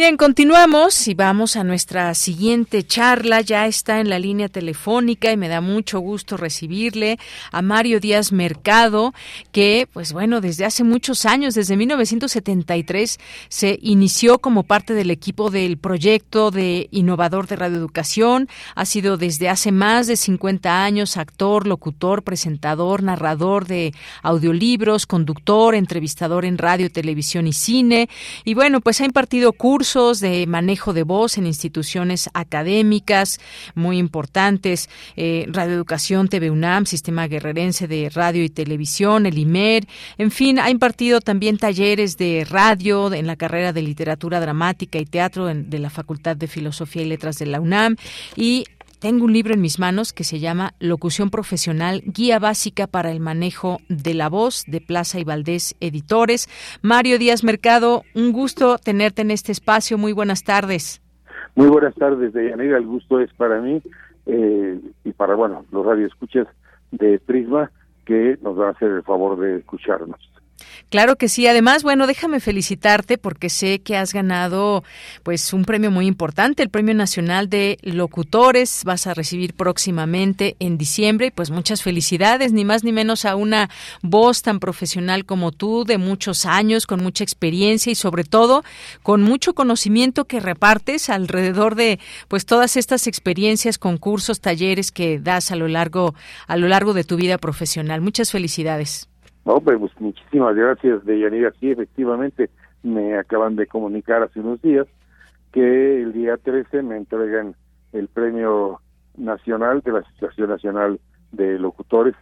Bien, continuamos y vamos a nuestra siguiente charla. Ya está en la línea telefónica y me da mucho gusto recibirle a Mario Díaz Mercado, que, pues bueno, desde hace muchos años, desde 1973, se inició como parte del equipo del proyecto de innovador de radioeducación. Ha sido desde hace más de 50 años actor, locutor, presentador, narrador de audiolibros, conductor, entrevistador en radio, televisión y cine. Y bueno, pues ha impartido cursos de manejo de voz en instituciones académicas muy importantes, eh, Radioeducación, TV UNAM, Sistema Guerrerense de Radio y Televisión, el IMER, en fin, ha impartido también talleres de radio en la carrera de Literatura Dramática y Teatro de la Facultad de Filosofía y Letras de la UNAM y tengo un libro en mis manos que se llama Locución Profesional, Guía Básica para el Manejo de la Voz, de Plaza y Valdés Editores. Mario Díaz Mercado, un gusto tenerte en este espacio. Muy buenas tardes. Muy buenas tardes, Deyanira. El gusto es para mí eh, y para, bueno, los radioescuchas de Prisma que nos van a hacer el favor de escucharnos. Claro que sí. Además, bueno, déjame felicitarte porque sé que has ganado pues un premio muy importante, el Premio Nacional de Locutores. Vas a recibir próximamente en diciembre y pues muchas felicidades, ni más ni menos a una voz tan profesional como tú, de muchos años, con mucha experiencia y sobre todo con mucho conocimiento que repartes alrededor de pues todas estas experiencias, concursos, talleres que das a lo largo a lo largo de tu vida profesional. Muchas felicidades. No, pues muchísimas gracias, Deyanira. Sí, efectivamente, me acaban de comunicar hace unos días que el día 13 me entregan el premio nacional de la Asociación Nacional de Locutores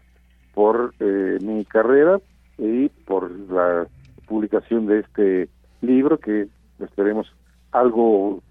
por eh, mi carrera y por la publicación de este libro que esperemos algo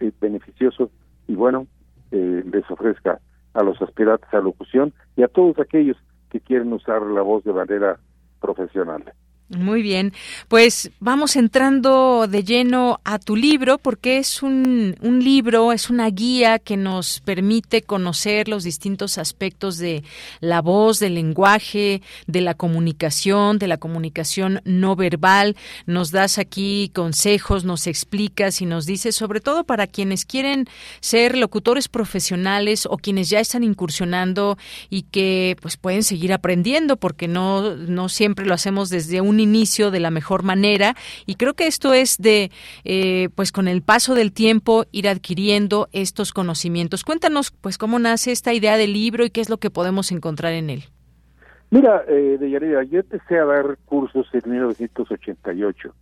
eh, beneficioso y bueno eh, les ofrezca a los aspirantes a locución y a todos aquellos que quieren usar la voz de manera profesional. Muy bien, pues vamos entrando de lleno a tu libro porque es un, un, libro, es una guía que nos permite conocer los distintos aspectos de la voz, del lenguaje, de la comunicación, de la comunicación no verbal. Nos das aquí consejos, nos explicas y nos dices, sobre todo para quienes quieren ser locutores profesionales o quienes ya están incursionando y que pues pueden seguir aprendiendo porque no, no siempre lo hacemos desde un inicio de la mejor manera. Y creo que esto es de eh, pues con el paso del tiempo ir adquiriendo estos conocimientos. Cuéntanos pues cómo nace esta idea del libro y qué es lo que podemos encontrar en él. Mira eh, Deyanira yo empecé a dar cursos en 1988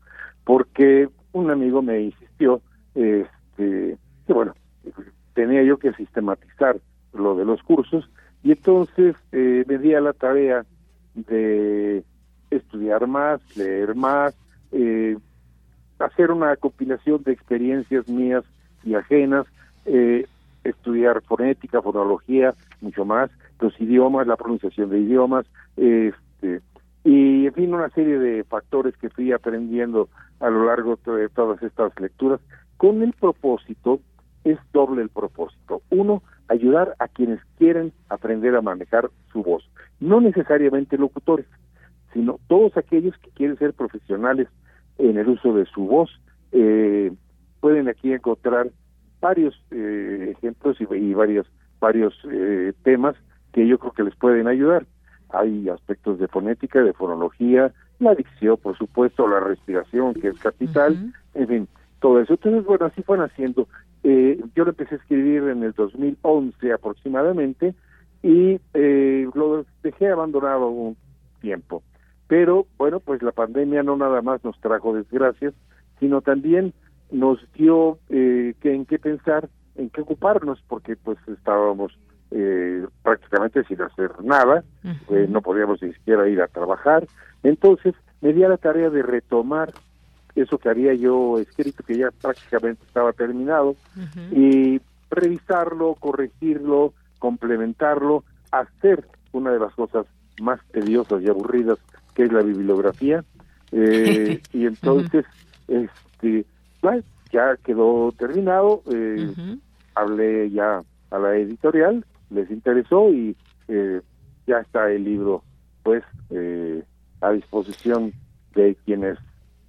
porque un amigo me insistió este que bueno tenía yo que sistematizar lo de los cursos y entonces eh, me di a la tarea de estudiar más, leer más, eh, hacer una compilación de experiencias mías y ajenas, eh, estudiar fonética, fonología, mucho más, los idiomas, la pronunciación de idiomas, este, y en fin, una serie de factores que fui aprendiendo a lo largo de todas estas lecturas, con el propósito, es doble el propósito. Uno, ayudar a quienes quieren aprender a manejar su voz, no necesariamente locutores, sino todos aquellos que quieren ser profesionales en el uso de su voz. Eh, pueden aquí encontrar varios eh, ejemplos y, y, varios varios eh, temas que yo creo que les pueden ayudar. Hay aspectos de fonética, de fonología, la dicción, por supuesto, la respiración, que es capital, uh -huh. en fin, todo eso. Entonces, bueno, así fueron haciendo. Eh, yo lo empecé a escribir en el 2011 aproximadamente y eh, lo dejé abandonado un tiempo. Pero bueno, pues la pandemia no nada más nos trajo desgracias, sino también nos dio eh, que en qué pensar, en qué ocuparnos, porque pues estábamos eh, prácticamente sin hacer nada, uh -huh. eh, no podíamos ni siquiera ir a trabajar. Entonces me di a la tarea de retomar eso que había yo escrito, que ya prácticamente estaba terminado, uh -huh. y revisarlo, corregirlo, complementarlo, hacer una de las cosas más tediosas y aburridas que es la bibliografía eh, y entonces uh -huh. este bueno, ya quedó terminado eh, uh -huh. hablé ya a la editorial les interesó y eh, ya está el libro pues eh, a disposición de quienes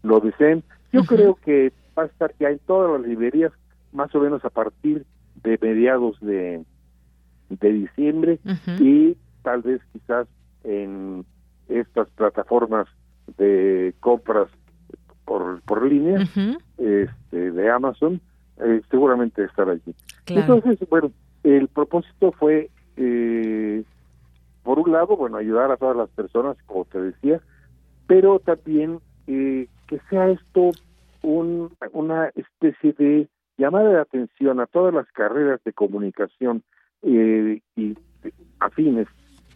lo deseen yo uh -huh. creo que va a estar ya en todas las librerías más o menos a partir de mediados de de diciembre y tal vez quizás en estas plataformas de compras por, por línea uh -huh. este, de Amazon, eh, seguramente estará allí. Claro. Entonces, bueno, el propósito fue, eh, por un lado, bueno, ayudar a todas las personas, como te decía, pero también eh, que sea esto un, una especie de llamada de atención a todas las carreras de comunicación y afines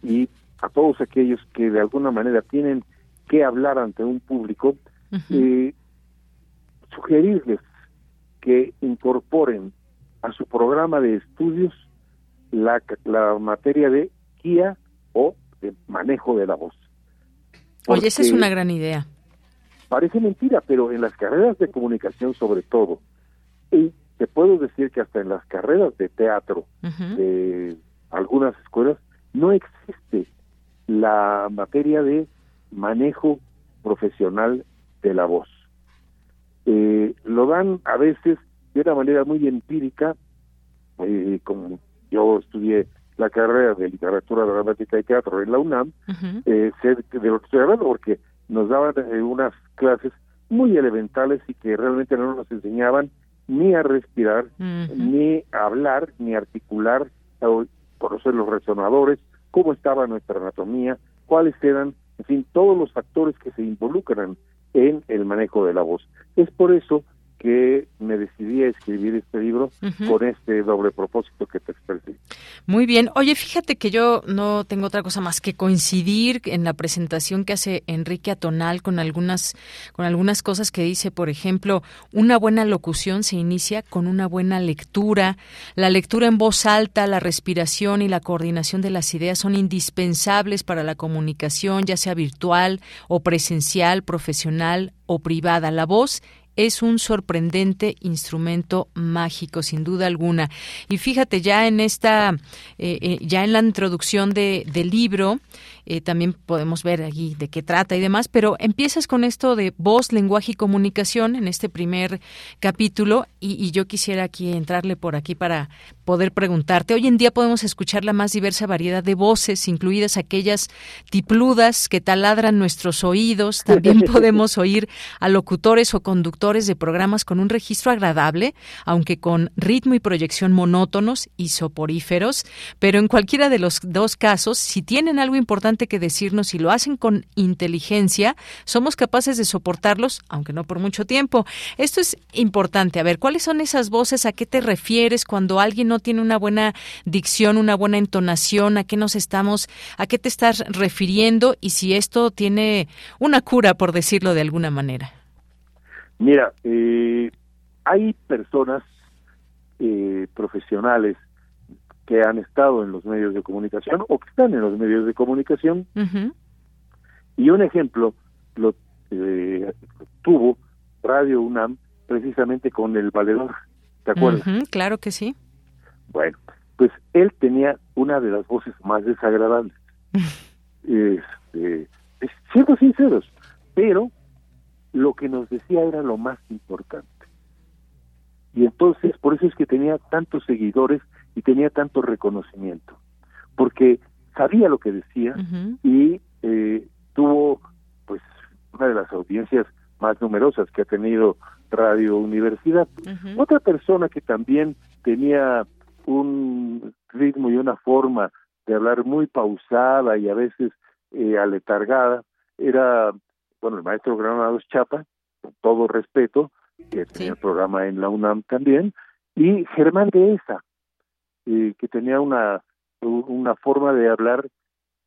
y a todos aquellos que de alguna manera tienen que hablar ante un público, uh -huh. eh, sugerirles que incorporen a su programa de estudios la, la materia de guía o de manejo de la voz. Porque Oye, esa es una gran idea. Parece mentira, pero en las carreras de comunicación sobre todo, y te puedo decir que hasta en las carreras de teatro uh -huh. de algunas escuelas no existe la materia de manejo profesional de la voz. Eh, lo dan a veces de una manera muy empírica, eh, como yo estudié la carrera de literatura dramática y teatro en la UNAM, uh -huh. eh, sé de lo que estoy hablando porque nos daban eh, unas clases muy elementales y que realmente no nos enseñaban ni a respirar, uh -huh. ni a hablar, ni a articular, o conocer los resonadores, cómo estaba nuestra anatomía, cuáles eran, en fin, todos los factores que se involucran en el manejo de la voz. Es por eso que me decidí a escribir este libro Ujú. con este doble propósito que te expresé. Muy bien. Oye, fíjate que yo no tengo otra cosa más que coincidir en la presentación que hace Enrique Atonal con algunas con algunas cosas que dice, por ejemplo, una buena locución se inicia con una buena lectura. La lectura en voz alta, la respiración y la coordinación de las ideas son indispensables para la comunicación, ya sea virtual o presencial, profesional o privada. La voz es un sorprendente instrumento mágico, sin duda alguna. Y fíjate, ya en esta, eh, eh, ya en la introducción de, del libro, eh, también podemos ver allí de qué trata y demás, pero empiezas con esto de voz, lenguaje y comunicación en este primer capítulo y, y yo quisiera aquí entrarle por aquí para poder preguntarte. Hoy en día podemos escuchar la más diversa variedad de voces, incluidas aquellas tipludas que taladran nuestros oídos. También podemos oír a locutores o conductores de programas con un registro agradable, aunque con ritmo y proyección monótonos y soporíferos. Pero en cualquiera de los dos casos, si tienen algo importante que decirnos y lo hacen con inteligencia, somos capaces de soportarlos, aunque no por mucho tiempo. Esto es importante. A ver, ¿cuáles son esas voces? ¿A qué te refieres cuando alguien no tiene una buena dicción, una buena entonación? ¿A qué nos estamos, a qué te estás refiriendo? Y si esto tiene una cura, por decirlo de alguna manera. Mira, eh, hay personas eh, profesionales que han estado en los medios de comunicación o que están en los medios de comunicación y un ejemplo lo eh, tuvo Radio UNAM precisamente con el valedor, ¿te acuerdas? Claro que sí. Bueno, pues él tenía una de las voces más desagradables. este, es- siendo sinceros, pero lo que nos decía era lo más importante. Y entonces, por eso es que tenía tantos seguidores y tenía tanto reconocimiento, porque sabía lo que decía y eh, tuvo pues una de las audiencias más numerosas que ha tenido Radio Universidad. Otra persona que también tenía un ritmo y una forma de hablar muy pausada y a veces eh, aletargada era, bueno, el maestro Granados Chapa, con todo respeto, que tenía el programa en la UNAM también, y Germán Dehesa, eh, que tenía una, una forma de hablar,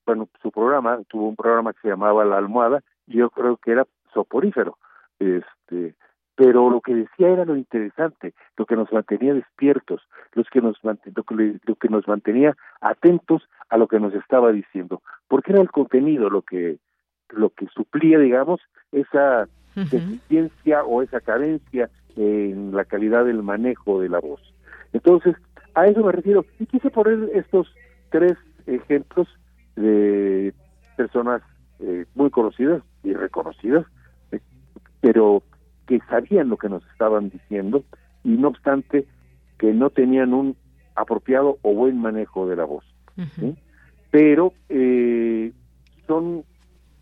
bueno, su programa, tuvo un programa que se llamaba La Almohada, y yo creo que era soporífero, este, pero lo que decía era lo interesante, lo que nos mantenía despiertos, los que nos lo, que lo que nos mantenía atentos a lo que nos estaba diciendo, porque era el contenido lo que lo que suplía, digamos, esa deficiencia o esa carencia en la calidad del manejo de la voz. Entonces, a eso me refiero. Y quise poner estos tres ejemplos de personas eh, muy conocidas y reconocidas, eh, pero que sabían lo que nos estaban diciendo y no obstante que no tenían un apropiado o buen manejo de la voz. ¿sí? Pero eh, son,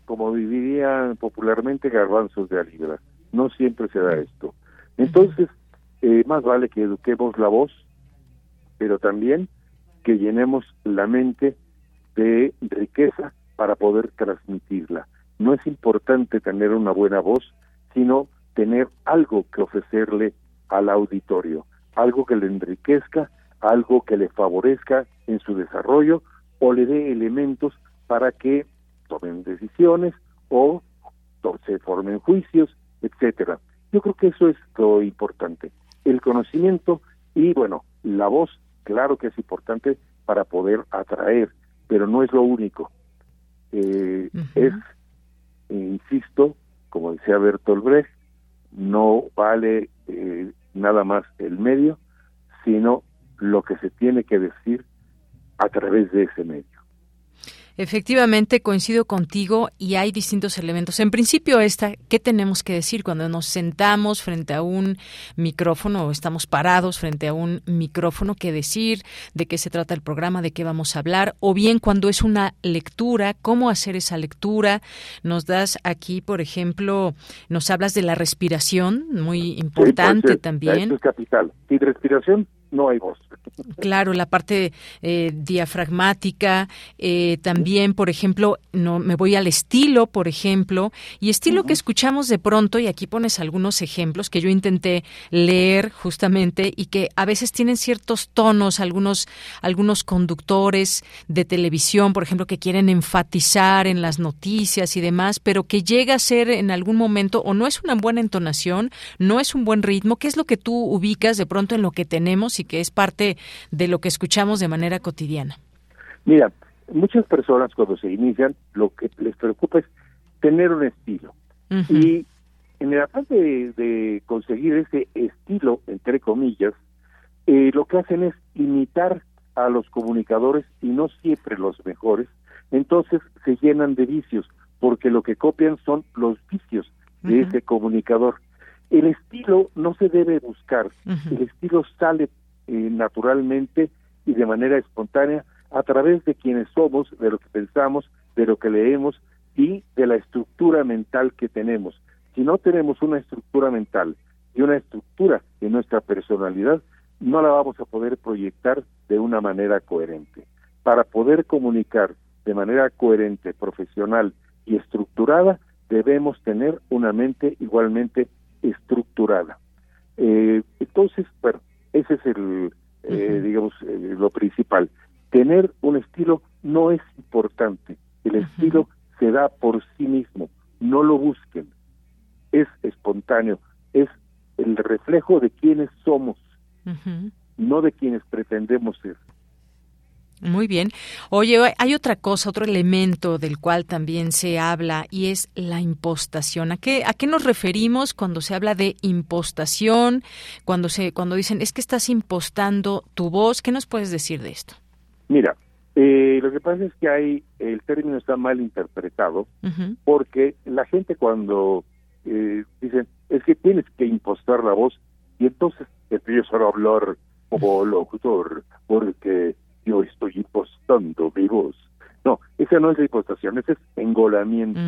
como dirían popularmente, garbanzos de a libra. No siempre se da esto. Entonces, eh, más vale que eduquemos la voz, pero también que llenemos la mente de riqueza para poder transmitirla. No es importante tener una buena voz, sino tener algo que ofrecerle al auditorio, algo que le enriquezca, algo que le favorezca en su desarrollo o le dé elementos para que tomen decisiones o se formen juicios, etcétera. Yo creo que eso es lo importante, el conocimiento y bueno, la voz, claro que es importante para poder atraer, pero no es lo único. Eh, Es, insisto, como decía Bertolt Brecht, no vale eh, nada más el medio, sino lo que se tiene que decir a través de ese medio. Efectivamente, coincido contigo y hay distintos elementos. En principio, esta, ¿qué tenemos que decir cuando nos sentamos frente a un micrófono o estamos parados frente a un micrófono? ¿Qué decir? ¿De qué se trata el programa? ¿De qué vamos a hablar? O bien cuando es una lectura, ¿cómo hacer esa lectura? Nos das aquí, por ejemplo, nos hablas de la respiración, muy importante Sí, pues, también. Es capital. Sin respiración no hay voz. Claro, la parte eh, diafragmática, eh, también, por ejemplo, no me voy al estilo, por ejemplo, y estilo que escuchamos de pronto, y aquí pones algunos ejemplos que yo intenté leer justamente y que a veces tienen ciertos tonos, algunos, algunos conductores de televisión, por ejemplo, que quieren enfatizar en las noticias y demás, pero que llega a ser en algún momento o no es una buena entonación, no es un buen ritmo. ¿Qué es lo que tú ubicas de pronto en lo que tenemos y que es parte de lo que escuchamos de manera cotidiana? Mira, muchas personas cuando se inician lo que les preocupa es tener un estilo. Y en el afán de, de conseguir ese estilo, entre comillas, eh, lo que hacen es imitar a los comunicadores y no siempre los mejores, entonces se llenan de vicios, porque lo que copian son los vicios de ese comunicador. El estilo no se debe buscar, el estilo sale naturalmente y de manera espontánea a través de quienes somos, de lo que pensamos, de lo que leemos y de la estructura mental que tenemos. Si no tenemos una estructura mental y una estructura en nuestra personalidad, no la vamos a poder proyectar de una manera coherente. Para poder comunicar de manera coherente, profesional y estructurada, debemos tener una mente igualmente estructurada. Eh, entonces, bueno, ese es el, eh, digamos, eh, lo principal. Tener un estilo no es importante. El estilo se da por sí mismo. No lo busquen. Es espontáneo. Es el reflejo de quienes somos, no de quienes pretendemos ser. Muy bien. Oye, hay otra cosa, otro elemento del cual también se habla y es la impostación. ¿A qué, a qué nos referimos cuando se habla de impostación? Cuando se, cuando dicen es que estás impostando tu voz, ¿qué nos puedes decir de esto? Mira, eh, lo que pasa es que hay el término está mal interpretado porque la gente cuando eh, dicen es que tienes que impostar la voz y entonces empiezan a hablar como locutor porque yo estoy impostando mi voz. No, esa no es la impostación, ese es engolamiento.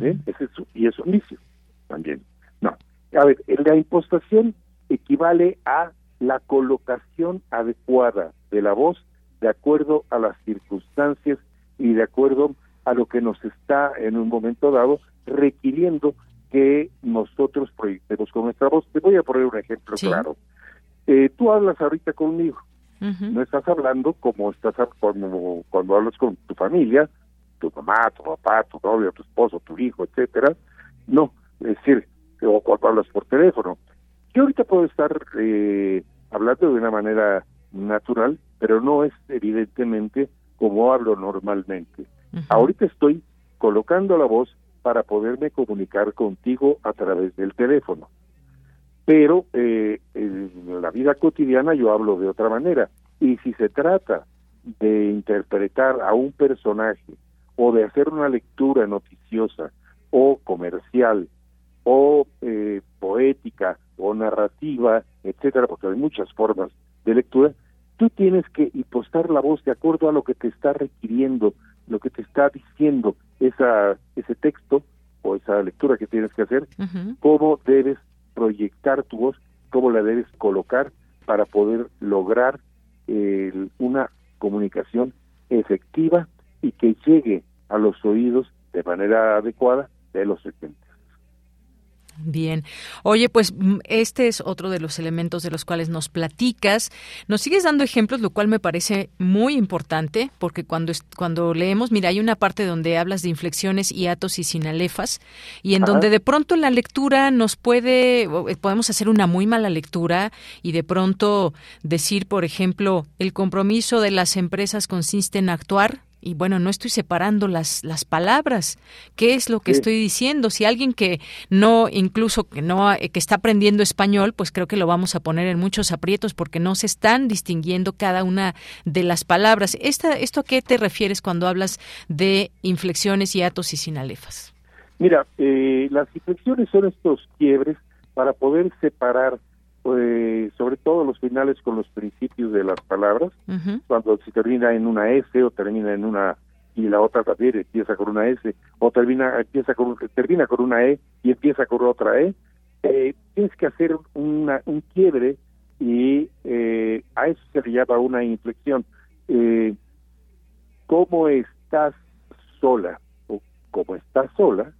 ¿eh? Ese es, y es un vicio también. No, a ver, la impostación equivale a la colocación adecuada de la voz de acuerdo a las circunstancias y de acuerdo a lo que nos está en un momento dado requiriendo que nosotros proyectemos con nuestra voz. Te voy a poner un ejemplo claro. Eh, tú hablas ahorita conmigo, no estás hablando como estás como cuando hablas con tu familia, tu mamá, tu papá, tu novio, tu esposo, tu hijo, etcétera. No, es decir, o cuando hablas por teléfono. Yo ahorita puedo estar eh, hablando de una manera natural, pero no es evidentemente como hablo normalmente. Ahorita estoy colocando la voz para poderme comunicar contigo a través del teléfono pero eh, en la vida cotidiana yo hablo de otra manera. Y si se trata de interpretar a un personaje o de hacer una lectura noticiosa o comercial o eh, poética o narrativa, etcétera, porque hay muchas formas de lectura, tú tienes que impostar la voz de acuerdo a lo que te está requiriendo, lo que te está diciendo esa, ese texto o esa lectura que tienes que hacer, cómo debes proyectar tu voz, cómo la debes colocar para poder lograr una comunicación efectiva y que llegue a los oídos de manera adecuada de los oyentes. Bien. Oye, pues mm, este es otro de los elementos de los cuales nos platicas. Nos sigues dando ejemplos, lo cual me parece muy importante, porque cuando, cuando leemos, mira, hay una parte donde hablas de inflexiones, hiatos y sinalefas, y en donde de pronto en la lectura nos puede, eh, podemos hacer una muy mala lectura y de pronto decir, por ejemplo, el compromiso de las empresas consiste en actuar y bueno, no estoy separando las, las palabras. ¿Qué es lo que estoy diciendo? Si alguien que no, incluso que no, que está aprendiendo español, pues creo que lo vamos a poner en muchos aprietos porque no se están distinguiendo cada una de las palabras. Esta, ¿Esto a qué te refieres cuando hablas de inflexiones, hiatos y sinalefas? Mira, eh, las inflexiones son estos quiebres para poder separar pues, sobre todo los finales con los principios de las palabras, cuando se termina en una S o termina en una y la otra también empieza con una S o termina empieza con termina con una E y empieza con otra E, eh, tienes que hacer una, un quiebre y eh, a eso se le llama una inflexión. Eh, ¿Cómo estás sola? O como estás sola,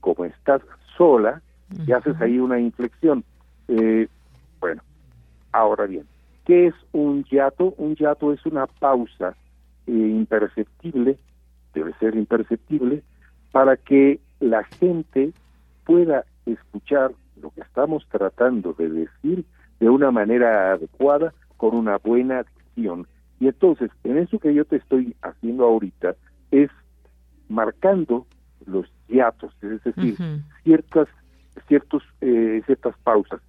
como estás sola, y haces ahí una inflexión. Eh, bueno, ahora bien, ¿qué es un hiato? Un hiato es una pausa eh, imperceptible, debe ser imperceptible, para que la gente pueda escuchar lo que estamos tratando de decir de una manera adecuada, con una buena dicción. Y entonces, en eso que yo te estoy haciendo ahorita, es marcando los hiatos, es decir, ciertas, ciertos, eh, ciertas pausas.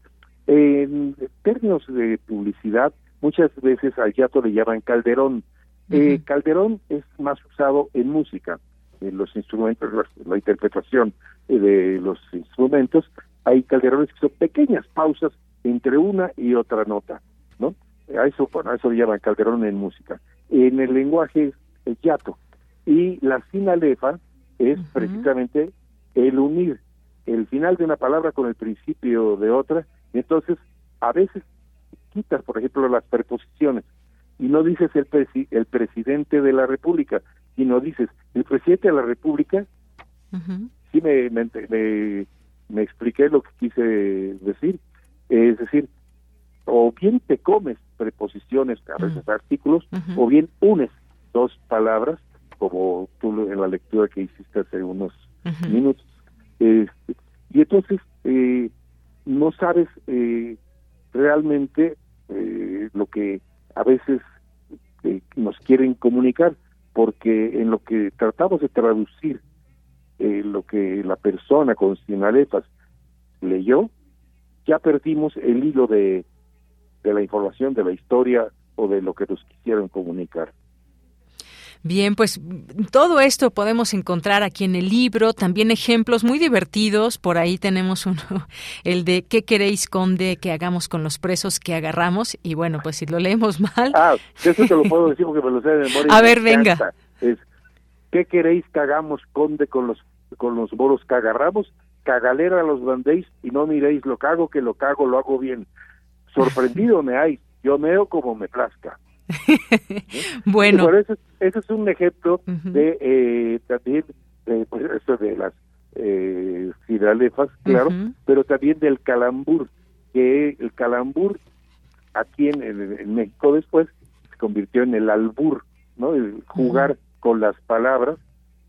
En términos de publicidad, muchas veces al hiato le llaman calderón. Eh, calderón es más usado en música, en los instrumentos, la, interpretación eh, de los instrumentos. Hay calderones que son pequeñas pausas entre una y otra nota, ¿no? A eso, bueno, a eso le llaman calderón en música. En el lenguaje es el hiato. Y la sinalefa es precisamente el unir el final de una palabra con el principio de otra. Y entonces, a veces quitas, por ejemplo, las preposiciones y no dices el, presi- el presidente de la República, sino dices el presidente de la República. Sí, me, me, me, me expliqué lo que quise decir. Es decir, o bien te comes preposiciones, a veces artículos, o bien unes dos palabras, como tú en la lectura que hiciste hace unos minutos. Este, y entonces eh, no sabes eh, realmente eh, lo que a veces eh, nos quieren comunicar, porque en lo que tratamos de traducir eh, lo que la persona con sinaletas leyó, ya perdimos el hilo de, de la información, de la historia o de lo que nos quisieron comunicar. Bien, pues todo esto podemos encontrar aquí en el libro, también ejemplos muy divertidos, por ahí tenemos uno, el de ¿qué queréis, conde, que hagamos con los presos que agarramos? Y bueno, pues si lo leemos mal... Ah, eso te lo puedo decir porque me lo sé de memoria. A ver, venga. encanta. Es, ¿qué queréis que hagamos, conde, con los con los bolos que agarramos? Cagalera los bandéis y no miréis lo que hago, que lo hago lo hago bien. Sorprendido me hay, yo meo como me plazca. Bueno. Y eso, ese es un ejemplo de eh, también de, pues, eso de las eh, claro, pero también del calambur, que el calambur aquí en, en- en México después se convirtió en el albur, ¿no? El jugar con las palabras,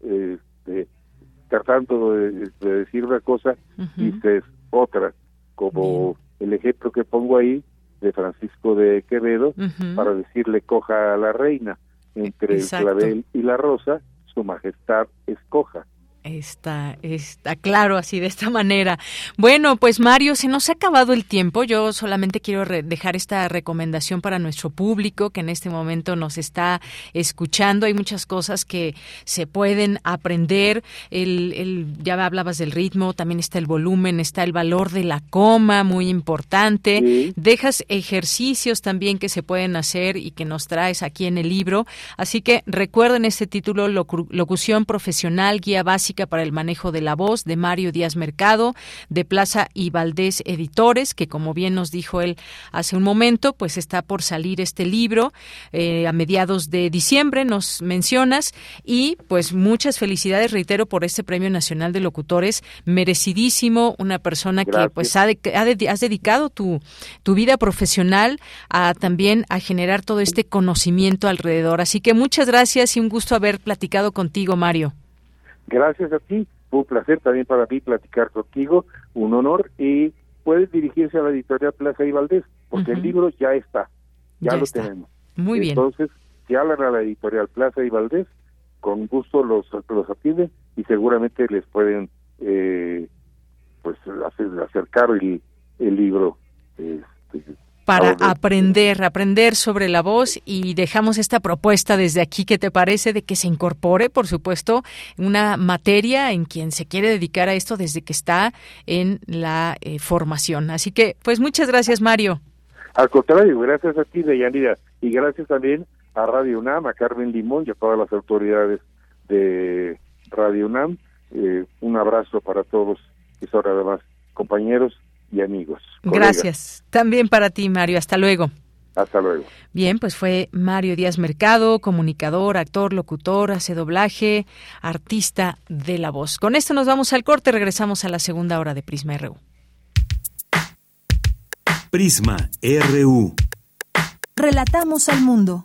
este, tratando de, de decir una cosa, dices otra, como el ejemplo que pongo ahí de Francisco de Quevedo, para decirle coja a la reina, entre Exacto. el clavel y la rosa, su majestad escoja. Está, está claro así de esta manera. Bueno, pues Mario, se nos ha acabado el tiempo. Yo solamente quiero re- dejar esta recomendación para nuestro público que en este momento nos está escuchando. Hay muchas cosas que se pueden aprender. El, el- ya hablabas del ritmo, también está el volumen, está el valor de la coma, muy importante. Dejas ejercicios también que se pueden hacer y que nos traes aquí en el libro. Así que recuerden este título, Locu- Locución Profesional, Guía Básica para el Manejo de la Voz, de Mario Díaz Mercado, de Plaza y Valdés Editores, que como bien nos dijo él hace un momento, pues está por salir este libro eh, a mediados de diciembre, nos mencionas, y pues muchas felicidades, reitero, por este Premio Nacional de Locutores, merecidísimo, una persona que pues ha de- ha de- has dedicado tu, tu vida profesional a también a generar todo este conocimiento alrededor. Así que muchas gracias y un gusto haber platicado contigo, Mario. Gracias a ti, fue un placer también para mí platicar contigo, un honor, y puedes dirigirse a la editorial Plaza y Valdés, porque el libro ya está, ya, Ya lo está. tenemos. Muy bien. Entonces, si hablan a la editorial Plaza y Valdés, con gusto los, los atienden y seguramente les pueden eh, pues hacer, acercar el, el libro. este, para aprender, aprender sobre la voz y dejamos esta propuesta desde aquí, ¿qué te parece? De que se incorpore, por supuesto, una materia en quien se quiere dedicar a esto desde que está en la eh, formación. Así que, pues muchas gracias, Mario. Al contrario, gracias a ti, Deyanira, y gracias también a Radio UNAM, a Carmen Limón y a todas las autoridades de Radio UNAM. Eh, un abrazo para todos, que son además compañeros y amigos. Gracias. También para ti, Mario. Hasta luego. Hasta luego. Bien, pues fue Mario Díaz Mercado, comunicador, actor, locutor, hace doblaje, artista de la voz. Con esto nos vamos al corte, regresamos a la segunda hora de Prisma RU. Prisma RU. Relatamos al mundo.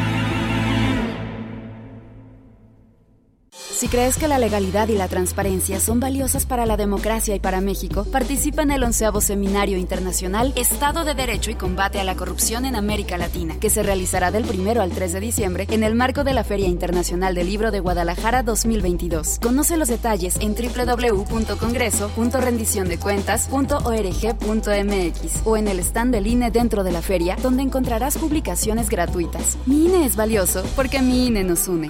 Si crees que la legalidad y la transparencia son valiosas para la democracia y para México, participa en el onceavo Seminario Internacional Estado de Derecho y Combate a la Corrupción en América Latina, que se realizará del 1 al 3 de diciembre en el marco de la Feria Internacional del Libro de Guadalajara 2022. Conoce los detalles en www.congreso.rendiciondecuentas.org.mx o en el stand del INE dentro de la feria, donde encontrarás publicaciones gratuitas. Mi INE es valioso porque mi INE nos une.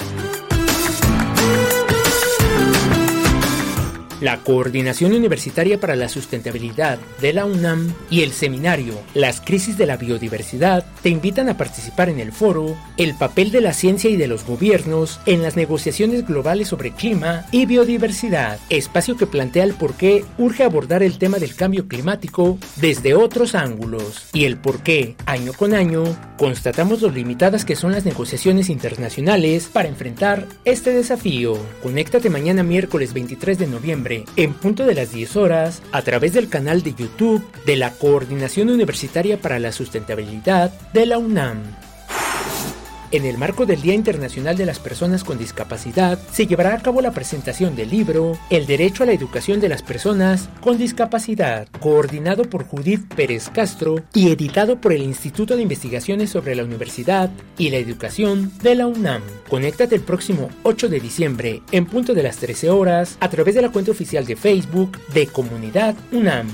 La Coordinación Universitaria para la Sustentabilidad de la UNAM y el seminario Las crisis de la biodiversidad te invitan a participar en el foro El papel de la ciencia y de los gobiernos en las negociaciones globales sobre clima y biodiversidad, espacio que plantea el por qué urge abordar el tema del cambio climático desde otros ángulos y el por qué, año con año, constatamos lo limitadas que son las negociaciones internacionales para enfrentar este desafío. Conéctate mañana miércoles 23 de noviembre en punto de las 10 horas a través del canal de YouTube de la Coordinación Universitaria para la Sustentabilidad de la UNAM. En el marco del Día Internacional de las Personas con Discapacidad, se llevará a cabo la presentación del libro El Derecho a la Educación de las Personas con Discapacidad, coordinado por Judith Pérez Castro y editado por el Instituto de Investigaciones sobre la Universidad y la Educación de la UNAM. Conéctate el próximo 8 de diciembre en punto de las 13 horas a través de la cuenta oficial de Facebook de Comunidad UNAM.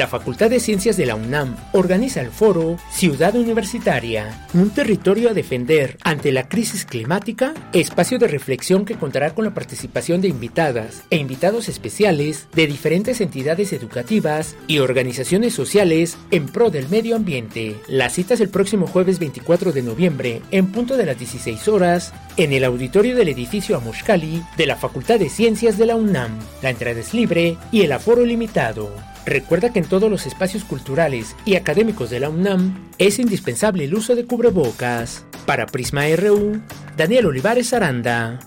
La Facultad de Ciencias de la UNAM organiza el foro Ciudad Universitaria, un territorio a defender ante la crisis climática, espacio de reflexión que contará con la participación de invitadas e invitados especiales de diferentes entidades educativas y organizaciones sociales en pro del medio ambiente. La cita es el próximo jueves 24 de noviembre en punto de las 16 horas en el auditorio del edificio Amushkali de la Facultad de Ciencias de la UNAM. La entrada es libre y el aforo limitado. Recuerda que en todos los espacios culturales y académicos de la UNAM es indispensable el uso de cubrebocas. Para Prisma RU, Daniel Olivares Aranda.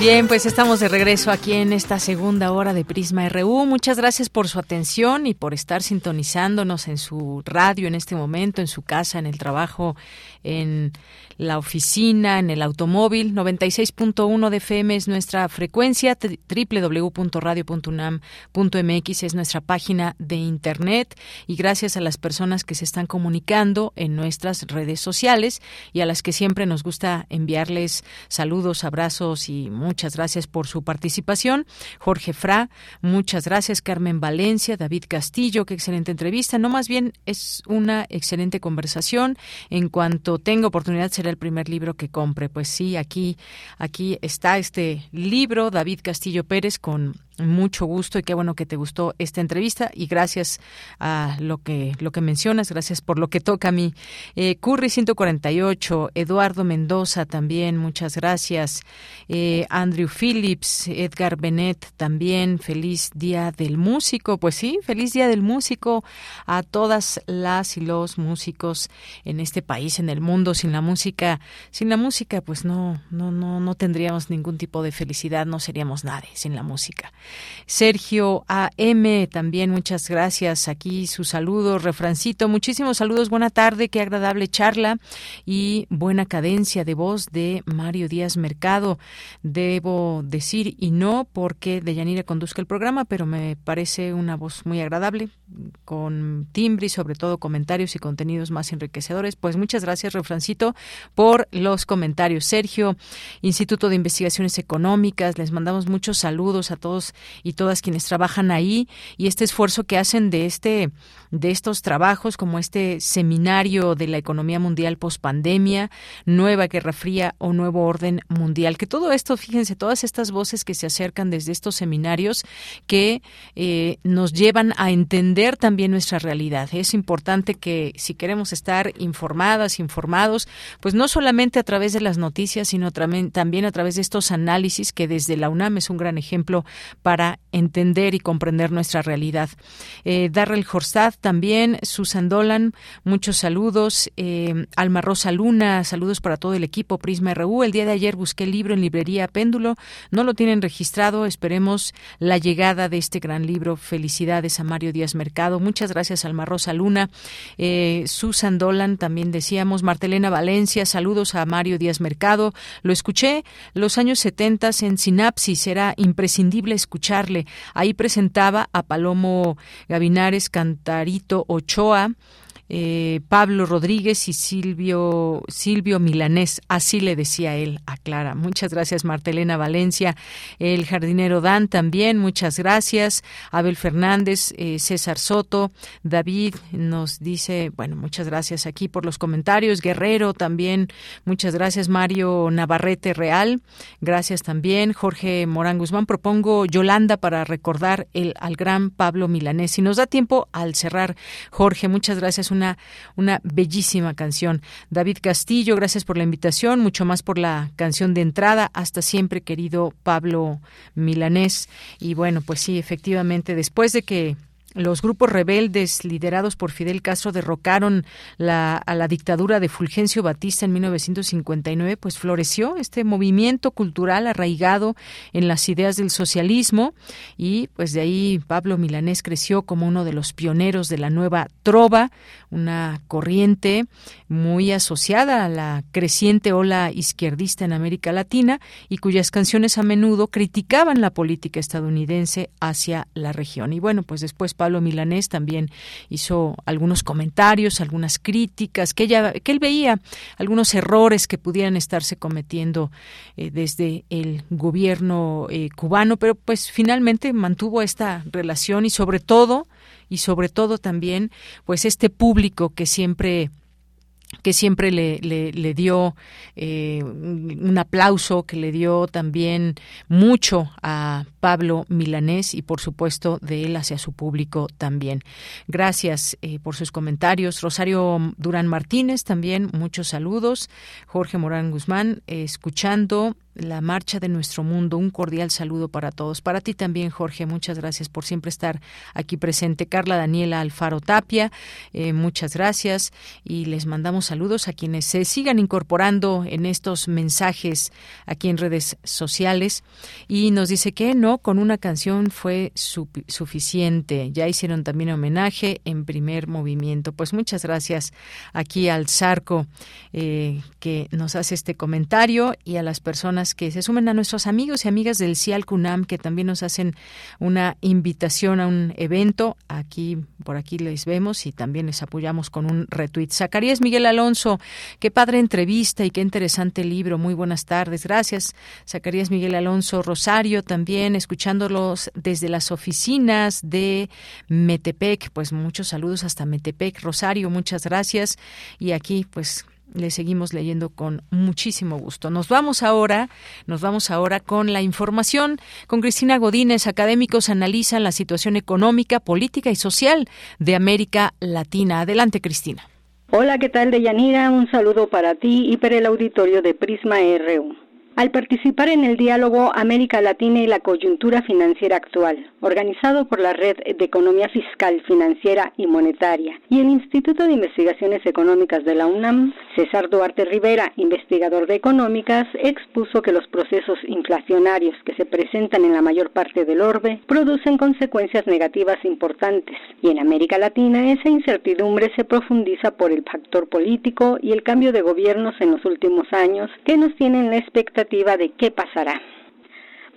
Bien, pues estamos de regreso aquí en esta segunda hora de Prisma RU. Muchas gracias por su atención y por estar sintonizándonos en su radio en este momento, en su casa, en el trabajo, en la oficina, en el automóvil. 96.1 de FM es nuestra frecuencia, www.radio.unam.mx es nuestra página de internet y gracias a las personas que se están comunicando en nuestras redes sociales y a las que siempre nos gusta enviarles saludos, abrazos y muchas gracias por su participación. Jorge Fra, muchas gracias. Carmen Valencia, David Castillo, qué excelente entrevista. No, más bien es una excelente conversación. En cuanto tenga oportunidad, será el primer libro que compre. Pues sí, aquí, aquí está este libro, David Castillo Pérez, con mucho gusto y qué bueno que te gustó esta entrevista y gracias a lo que lo que mencionas, gracias por lo que toca a mí. Eh, Curry 148, Eduardo Mendoza también, muchas gracias. Eh, Andrew Phillips, Edgar Bennett también, feliz día del músico. Pues sí, feliz día del músico a todas las y los músicos en este país, en el mundo. Sin la música, sin la música, pues no, no, no, no tendríamos ningún tipo de felicidad, no seríamos nadie sin la música. Sergio AM, también muchas gracias. Aquí su saludo, refrancito. Muchísimos saludos, buena tarde, qué agradable charla y buena cadencia de voz de Mario Díaz Mercado. Debo decir y no porque Deyanira conduzca el programa, pero me parece una voz muy agradable, con timbre y sobre todo comentarios y contenidos más enriquecedores. Pues muchas gracias, refrancito, por los comentarios. Sergio, Instituto de Investigaciones Económicas, les mandamos muchos saludos a todos y todas quienes trabajan ahí y este esfuerzo que hacen de este de estos trabajos como este seminario de la economía mundial post pandemia, nueva guerra fría o nuevo orden mundial. Que todo esto, fíjense, todas estas voces que se acercan desde estos seminarios que eh, nos llevan a entender también nuestra realidad. Es importante que si queremos estar informadas, informados, pues no solamente a través de las noticias, sino también a través de estos análisis que desde la UNAM es un gran ejemplo para entender y comprender nuestra realidad. Eh, Darrell Horstad también, Susan Dolan, muchos saludos. Eh, Alma Rosa Luna, saludos para todo el equipo Prisma RU. El día de ayer busqué el libro en librería Péndulo, no lo tienen registrado. Esperemos la llegada de este gran libro. Felicidades a Mario Díaz Mercado. Muchas gracias, Alma Rosa Luna. Eh, Susan Dolan, también decíamos. Martelena Valencia, saludos a Mario Díaz Mercado. Lo escuché los años 70 en Sinapsis, era imprescindible escucharle. Ahí presentaba a Palomo Gavinares Ochoa, eh, Pablo Rodríguez y Silvio, Silvio Milanés, así le decía él a Clara. Muchas gracias, Martelena Valencia, el jardinero Dan también, muchas gracias, Abel Fernández, eh, César Soto, David nos dice, bueno, muchas gracias aquí por los comentarios, Guerrero también, muchas gracias, Mario Navarrete Real, gracias también, Jorge Morán Guzmán, propongo Yolanda para recordar el, al gran Pablo Milanés. Si nos da tiempo al cerrar, Jorge, muchas gracias, una, bellísima canción. David Castillo, gracias por la invitación, mucho más por la canción de entrada. Hasta siempre, querido Pablo Milanés. Y bueno, pues sí, efectivamente, después de que los grupos rebeldes liderados por Fidel Castro derrocaron a la dictadura de Fulgencio Batista en 1959, pues floreció este movimiento cultural arraigado en las ideas del socialismo y pues de ahí Pablo Milanés creció como uno de los pioneros de la nueva trova, una corriente muy asociada a la creciente ola izquierdista en América Latina y cuyas canciones a menudo criticaban la política estadounidense hacia la región. Y bueno, pues después Pablo Milanés también hizo algunos comentarios, algunas críticas, que, ella, que él veía algunos errores que pudieran estarse cometiendo eh, desde el gobierno eh, cubano, pero pues finalmente mantuvo esta relación y sobre todo, y sobre todo también, pues este público que siempre que siempre le, le, dio eh, un aplauso, que le dio también mucho a Pablo Milanés y por supuesto de él hacia su público también. Gracias eh, por sus comentarios. Rosario Durán Martínez también, muchos saludos. Jorge Morán Guzmán, escuchando la marcha de nuestro mundo. Un cordial saludo para todos. Para ti también, Jorge, muchas gracias por siempre estar aquí presente. Carla Daniela Alfaro Tapia, eh, muchas gracias y les mandamos saludos a quienes se sigan incorporando en estos mensajes aquí en redes sociales. Y nos dice que no, con una canción fue suficiente. Ya hicieron también homenaje en primer movimiento. Pues muchas gracias aquí al Zarco eh, que nos hace este comentario y a las personas que se sumen a nuestros amigos y amigas del CIAL CUNAM que también nos hacen una invitación a un evento. Aquí, por aquí les vemos y también les apoyamos con un retweet. Zacarías Miguel Alonso, qué padre entrevista y qué interesante libro. Muy buenas tardes. Gracias, Zacarías Miguel Alonso Rosario, también escuchándolos desde las oficinas de Metepec. Pues muchos saludos hasta Metepec. Rosario, muchas gracias. Y aquí, pues le seguimos leyendo con muchísimo gusto. Nos vamos ahora, nos vamos ahora con la información. Con Cristina Godínez, académicos analizan la situación económica, política y social de América Latina. Adelante, Cristina. Hola, ¿qué tal, Deyanira? Un saludo para ti y para el auditorio de Prisma RU al participar en el diálogo América Latina y la coyuntura financiera actual, organizado por la Red de Economía Fiscal, Financiera y Monetaria y el Instituto de Investigaciones Económicas de la UNAM, César Duarte Rivera, investigador de económicas, expuso que los procesos inflacionarios que se presentan en la mayor parte del orbe producen consecuencias negativas importantes y en América Latina esa incertidumbre se profundiza por el factor político y el cambio de gobiernos en los últimos años que nos tienen la expectativa de qué pasará.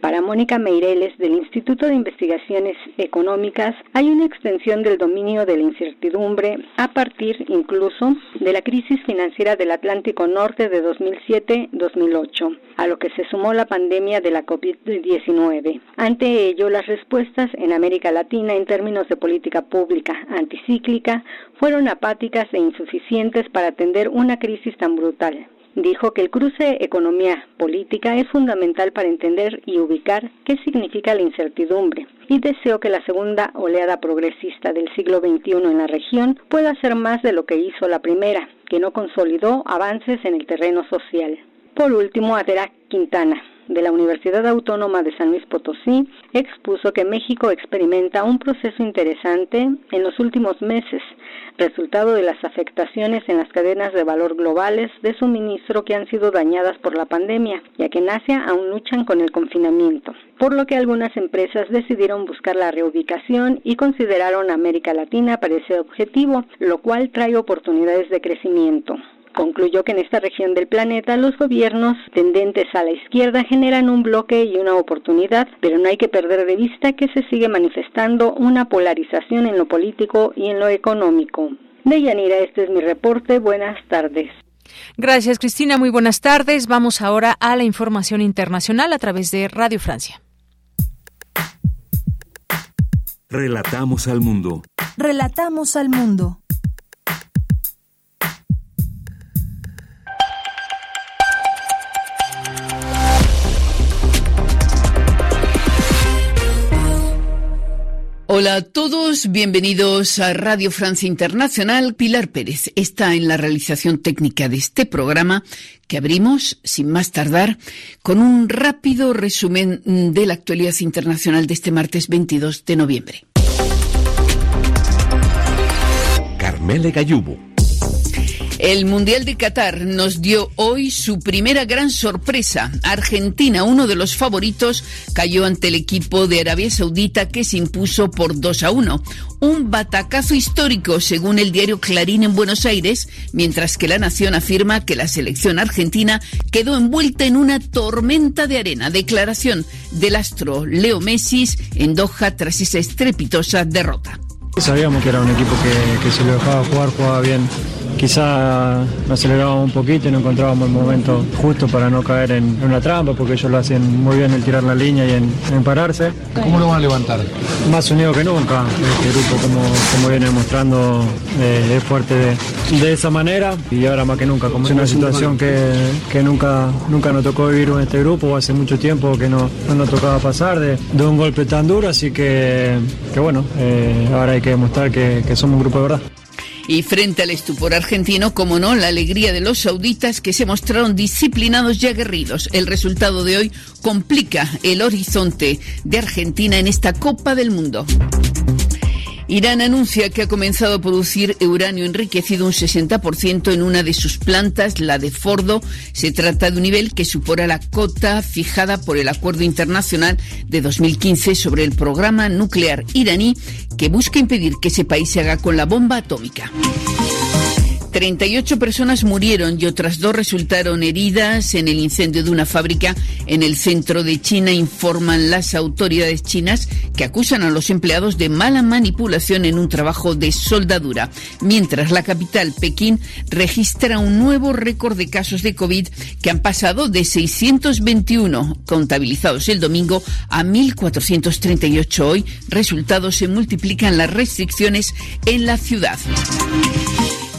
Para Mónica Meireles del Instituto de Investigaciones Económicas hay una extensión del dominio de la incertidumbre a partir incluso de la crisis financiera del Atlántico Norte de 2007-2008, a lo que se sumó la pandemia de la COVID-19. Ante ello, las respuestas en América Latina en términos de política pública anticíclica fueron apáticas e insuficientes para atender una crisis tan brutal dijo que el cruce economía-política es fundamental para entender y ubicar qué significa la incertidumbre y deseó que la segunda oleada progresista del siglo XXI en la región pueda hacer más de lo que hizo la primera, que no consolidó avances en el terreno social. Por último, Adela Quintana, de la Universidad Autónoma de San Luis Potosí expuso que México experimenta un proceso interesante en los últimos meses, resultado de las afectaciones en las cadenas de valor globales de suministro que han sido dañadas por la pandemia, ya que en Asia aún luchan con el confinamiento, por lo que algunas empresas decidieron buscar la reubicación y consideraron América Latina para ese objetivo, lo cual trae oportunidades de crecimiento. Concluyó que en esta región del planeta los gobiernos tendentes a la izquierda generan un bloque y una oportunidad, pero no hay que perder de vista que se sigue manifestando una polarización en lo político y en lo económico. Deyanira, este es mi reporte. Buenas tardes. Gracias, Cristina. Muy buenas tardes. Vamos ahora a la información internacional a través de Radio Francia. Relatamos al mundo. Relatamos al mundo. Hola a todos, bienvenidos a Radio Francia Internacional. Pilar Pérez está en la realización técnica de este programa que abrimos, sin más tardar, con un rápido resumen de la actualidad internacional de este martes 22 de noviembre. Carmele Gallubo. El Mundial de Qatar nos dio hoy su primera gran sorpresa. Argentina, uno de los favoritos, cayó ante el equipo de Arabia Saudita que se impuso por 2 a 1. Un batacazo histórico, según el diario Clarín en Buenos Aires, mientras que la Nación afirma que la selección argentina quedó envuelta en una tormenta de arena. Declaración del astro Leo Messi en Doha tras esa estrepitosa derrota. Sabíamos que era un equipo que, que si lo dejaba jugar, jugaba bien. Quizá acelerábamos un poquito y no encontrábamos el momento justo para no caer en, una trampa, porque ellos lo hacen muy bien en tirar la línea y en, pararse. ¿Cómo lo van a levantar? Más unido que nunca. Este grupo, como, como viene mostrando, eh, es fuerte de, esa manera y ahora más que nunca, como es una situación que, nunca, nunca nos tocó vivir en este grupo, hace mucho tiempo que no, nos tocaba pasar de, un golpe tan duro, así que, que bueno, eh, ahora hay que demostrar que, somos un grupo de verdad. Y frente al estupor argentino, como no, la alegría de los sauditas que se mostraron disciplinados y aguerridos. El resultado de hoy complica el horizonte de Argentina en esta Copa del Mundo. Irán anuncia que ha comenzado a producir uranio enriquecido un 60% en una de sus plantas, la de Fordo. Se trata de un nivel que supera la cota fijada por el Acuerdo Internacional de 2015 sobre el programa nuclear iraní que busca impedir que ese país se haga con la bomba atómica. 38 personas murieron y otras dos resultaron heridas en el incendio de una fábrica en el centro de China, informan las autoridades chinas que acusan a los empleados de mala manipulación en un trabajo de soldadura. Mientras la capital, Pekín, registra un nuevo récord de casos de COVID que han pasado de 621 contabilizados el domingo a 1.438 hoy. Resultados se multiplican las restricciones en la ciudad.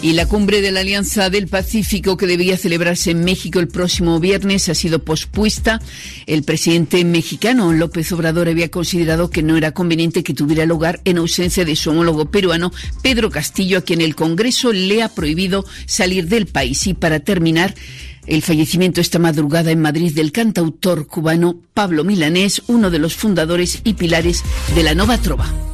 Y la cumbre de la Alianza del Pacífico que debía celebrarse en México el próximo viernes ha sido pospuesta. El presidente mexicano López Obrador había considerado que no era conveniente que tuviera lugar en ausencia de su homólogo peruano Pedro Castillo, a quien el Congreso le ha prohibido salir del país. Y para terminar, el fallecimiento esta madrugada en Madrid del cantautor cubano Pablo Milanés, uno de los fundadores y pilares de la Nova Trova.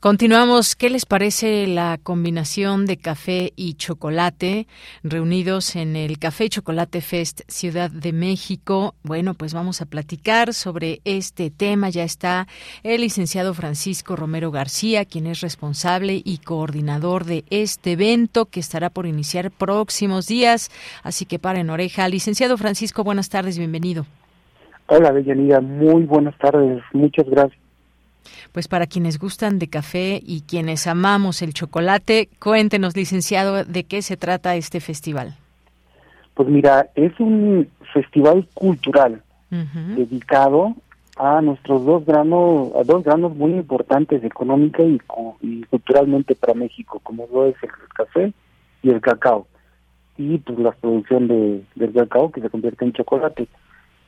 Continuamos. ¿Qué les parece la combinación de café y chocolate reunidos en el Café Chocolate Fest Ciudad de México? Bueno, pues vamos a platicar sobre este tema. Ya está el licenciado Francisco Romero García, quien es responsable y coordinador de este evento que estará por iniciar próximos días. Así que paren oreja. Licenciado Francisco, buenas tardes, bienvenido. Hola, Bellanida, muy buenas tardes. Muchas gracias pues para quienes gustan de café y quienes amamos el chocolate, cuéntenos, licenciado, de qué se trata este festival. Pues mira, es un festival cultural dedicado a nuestros dos granos, a dos granos muy importantes económica y, culturalmente para México, como lo es el café y el cacao. Y pues la producción de, del cacao que se convierte en chocolate.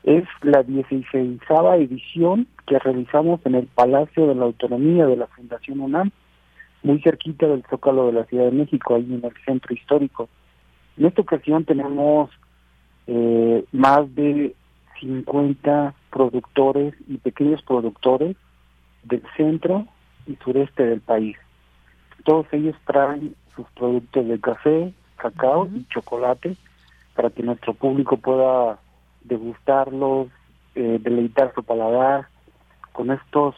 Es la 16 edición que realizamos en el Palacio de la Autonomía de la Fundación UNAM, muy cerquita del Zócalo de la Ciudad de México, ahí en el centro histórico. En esta ocasión tenemos eh, más de 50 productores y pequeños productores del centro y sureste del país. Todos ellos traen sus productos de café, cacao y chocolate para que nuestro público pueda degustarlos, eh, deleitar su paladar con estos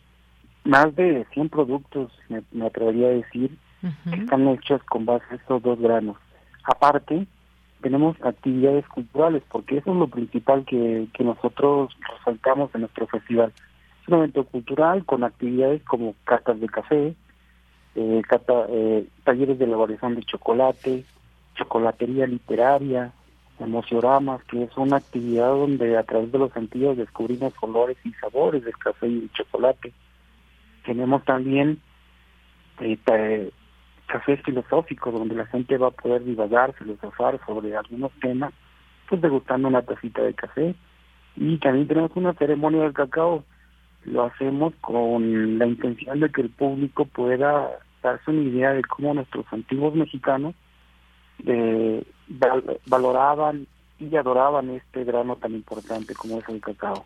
más de 100 productos, me, atrevería a decir, que están hechos con base a estos dos granos. Aparte, tenemos actividades culturales, porque eso es lo principal que, que nosotros resaltamos en nuestro festival. Es un evento cultural con actividades como cartas de café, eh, eh, talleres de elaboración de chocolate, chocolatería literaria, emocioramas, que es una actividad donde a través de los sentidos descubrimos olores y sabores del café y del chocolate. Tenemos también eh, cafés filosóficos donde la gente va a poder divagar, filosofar sobre algunos temas, pues degustando una tacita de café. Y también tenemos una ceremonia del cacao. Lo hacemos con la intención de que el público pueda darse una idea de cómo nuestros antiguos mexicanos eh, valoraban y adoraban este grano tan importante como es el cacao.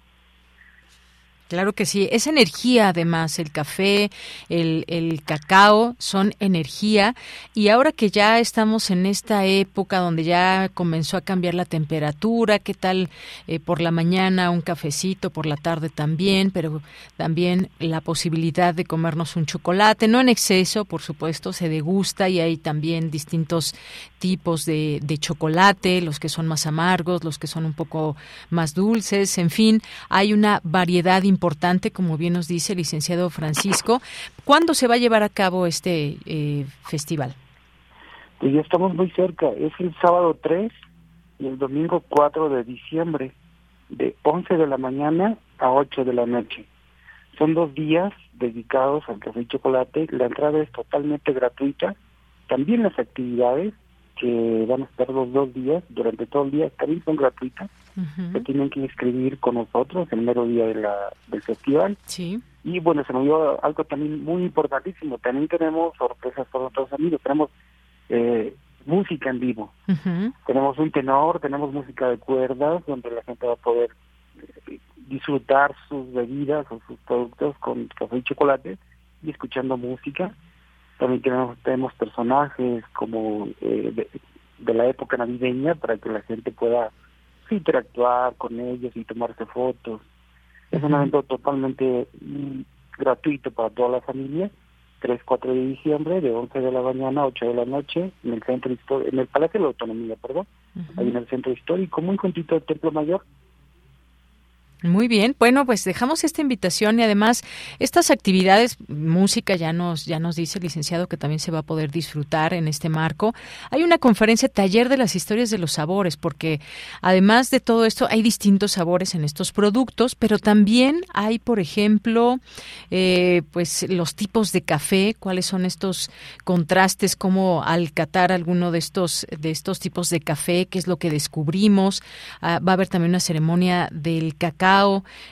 Claro que sí, es energía además, el café, el, el, cacao son energía. Y ahora que ya estamos en esta época donde ya comenzó a cambiar la temperatura, qué tal eh, por la mañana un cafecito, por la tarde también, pero también la posibilidad de comernos un chocolate, no en exceso, por supuesto, se degusta y hay también distintos tipos de, de chocolate, los que son más amargos, los que son un poco más dulces, en fin, hay una variedad importante importante, como bien nos dice el licenciado Francisco. ¿Cuándo se va a llevar a cabo este eh, festival? Pues ya estamos muy cerca. Es el sábado 3 y el domingo 4 de diciembre, de 11 de la mañana a 8 de la noche. Son dos días dedicados al café y chocolate. La entrada es totalmente gratuita. También las actividades que van a estar los dos días, durante todo el día, también son gratuitas. Se tienen que inscribir con nosotros el mero día de la, del festival. Sí. Y bueno, se nos dio algo también muy importantísimo. También tenemos sorpresas para nuestros amigos. Tenemos eh, música en vivo. Tenemos un tenor, tenemos música de cuerdas, donde la gente va a poder eh, disfrutar sus bebidas o sus productos con café y chocolate y escuchando música También tenemos, tenemos personajes como eh, de, la época navideña para que la gente pueda interactuar con ellos y tomarse fotos. Es un evento totalmente mm, gratuito para toda la familia. 3, 4 de diciembre, de 11 de la mañana a 8 de la noche, en el centro en el Palacio de la Autonomía, perdón, ahí en el centro histórico, muy juntito del Templo Mayor, muy bien, bueno, pues dejamos esta invitación y además estas actividades, música ya nos ya nos dice el licenciado que también se va a poder disfrutar en este marco. Hay una conferencia taller de las historias de los sabores, porque además de todo esto hay distintos sabores en estos productos, pero también hay, por ejemplo, eh, pues los tipos de café, cuáles son estos contrastes, cómo al catar alguno de estos de estos tipos de café, qué es lo que descubrimos. Ah, va a haber también una ceremonia del cacao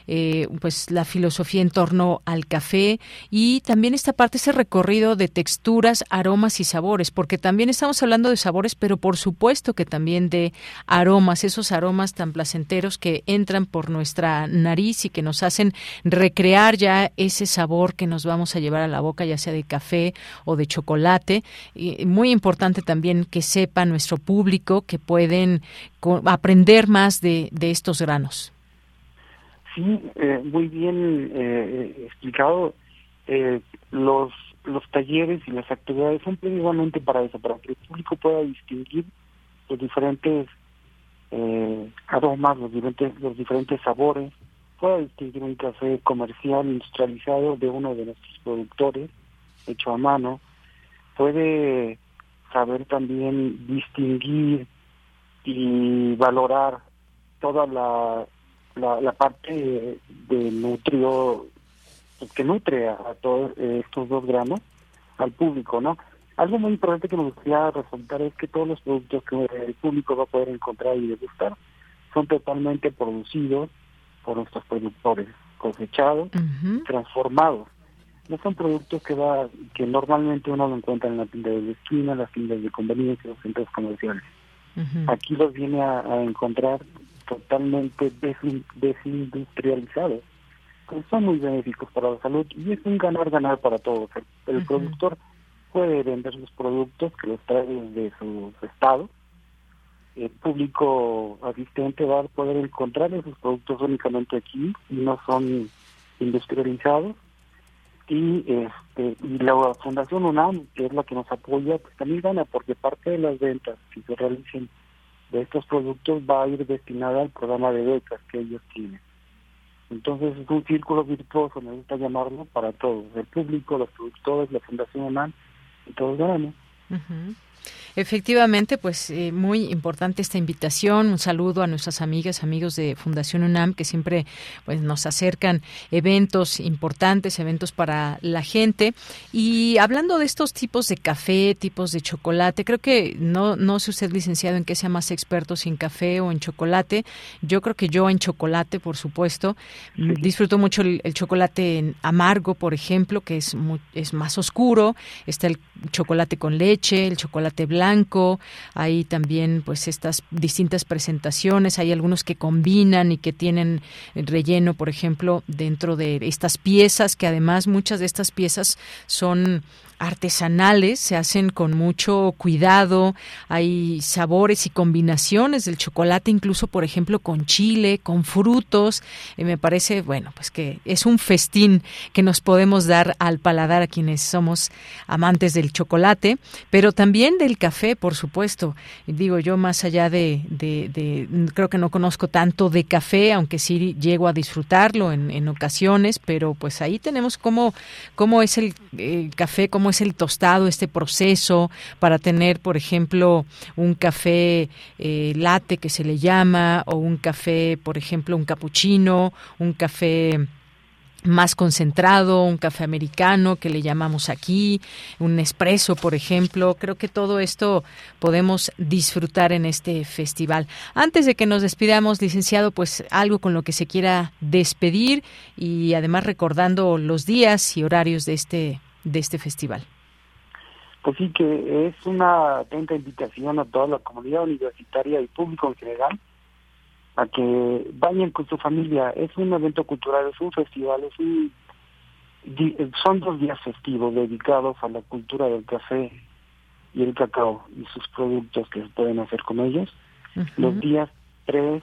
eh, pues la filosofía en torno al café y también esta parte, ese recorrido de texturas, aromas y sabores, porque también estamos hablando de sabores, pero por supuesto que también de aromas, esos aromas tan placenteros que entran por nuestra nariz y que nos hacen recrear ya ese sabor que nos vamos a llevar a la boca, ya sea de café o de chocolate. Y muy importante también que sepa nuestro público que pueden aprender más de estos granos. Sí, eh, muy bien eh, explicado. Eh, los los talleres y las actividades son precisamente para eso, para que el público pueda distinguir los diferentes aromas, los diferentes, los diferentes sabores, pueda distinguir un café comercial industrializado de uno de nuestros productores, hecho a mano, puede saber también distinguir y valorar toda la la, la parte de nutrio que nutre a, todos estos dos granos al público, ¿no? Algo muy importante que me gustaría resaltar es que todos los productos que el público va a poder encontrar y degustar son totalmente producidos por nuestros productores, cosechados, transformados. No son productos que va que normalmente uno lo encuentra en la tienda de esquina, las tiendas de conveniencia, los centros comerciales. Aquí los viene a encontrar totalmente desindustrializados, que son muy benéficos para la salud y es un ganar-ganar para todos. El, productor puede vender sus productos que los trae desde su estado, el público asistente va a poder encontrar esos productos únicamente aquí y no son industrializados y este y la Fundación UNAM que es la que nos apoya pues también gana porque parte de las ventas que se realicen de estos productos va a ir destinada al programa de becas que ellos tienen. Entonces es un círculo virtuoso, me gusta llamarlo, para todos, el público, los productores, la Fundación UNAM y todos ganamos. Efectivamente, pues eh, muy importante esta invitación. Un saludo a nuestras amigas, amigos de Fundación UNAM que siempre pues nos acercan eventos importantes, eventos para la gente. Y hablando de estos tipos de café, tipos de chocolate, creo que no no sé usted licenciado en qué sea más experto si en café o en chocolate. Yo creo que yo en chocolate, por supuesto, disfruto mucho el, chocolate amargo, por ejemplo, que es es más oscuro. Está el chocolate con leche, el chocolate blanco, hay también pues estas distintas presentaciones, hay algunos que combinan y que tienen relleno, por ejemplo, dentro de estas piezas, que además muchas de estas piezas son artesanales, se hacen con mucho cuidado, hay sabores y combinaciones del chocolate, incluso por ejemplo con chile, con frutos, y me parece, bueno, pues que es un festín que nos podemos dar al paladar a quienes somos amantes del chocolate, pero también del café, por supuesto. Digo yo, más allá de, de, creo que no conozco tanto de café, aunque sí llego a disfrutarlo en, en ocasiones, pero pues ahí tenemos cómo, cómo es el, el café, cómo es el tostado, este proceso para tener, por ejemplo, un café eh, latte que se le llama, o un café, por ejemplo, un cappuccino, un café más concentrado, un café americano que le llamamos aquí, un espresso, por ejemplo. Creo que todo esto podemos disfrutar en este festival. Antes de que nos despidamos, licenciado, pues algo con lo que se quiera despedir y además recordando los días y horarios de este de este festival. Pues sí, que es una atenta invitación a toda la comunidad universitaria y público en general a que vayan con su familia. Es un evento cultural, es un festival, es un son dos días festivos dedicados a la cultura del café y el cacao y sus productos que se pueden hacer con ellos. Los días 3,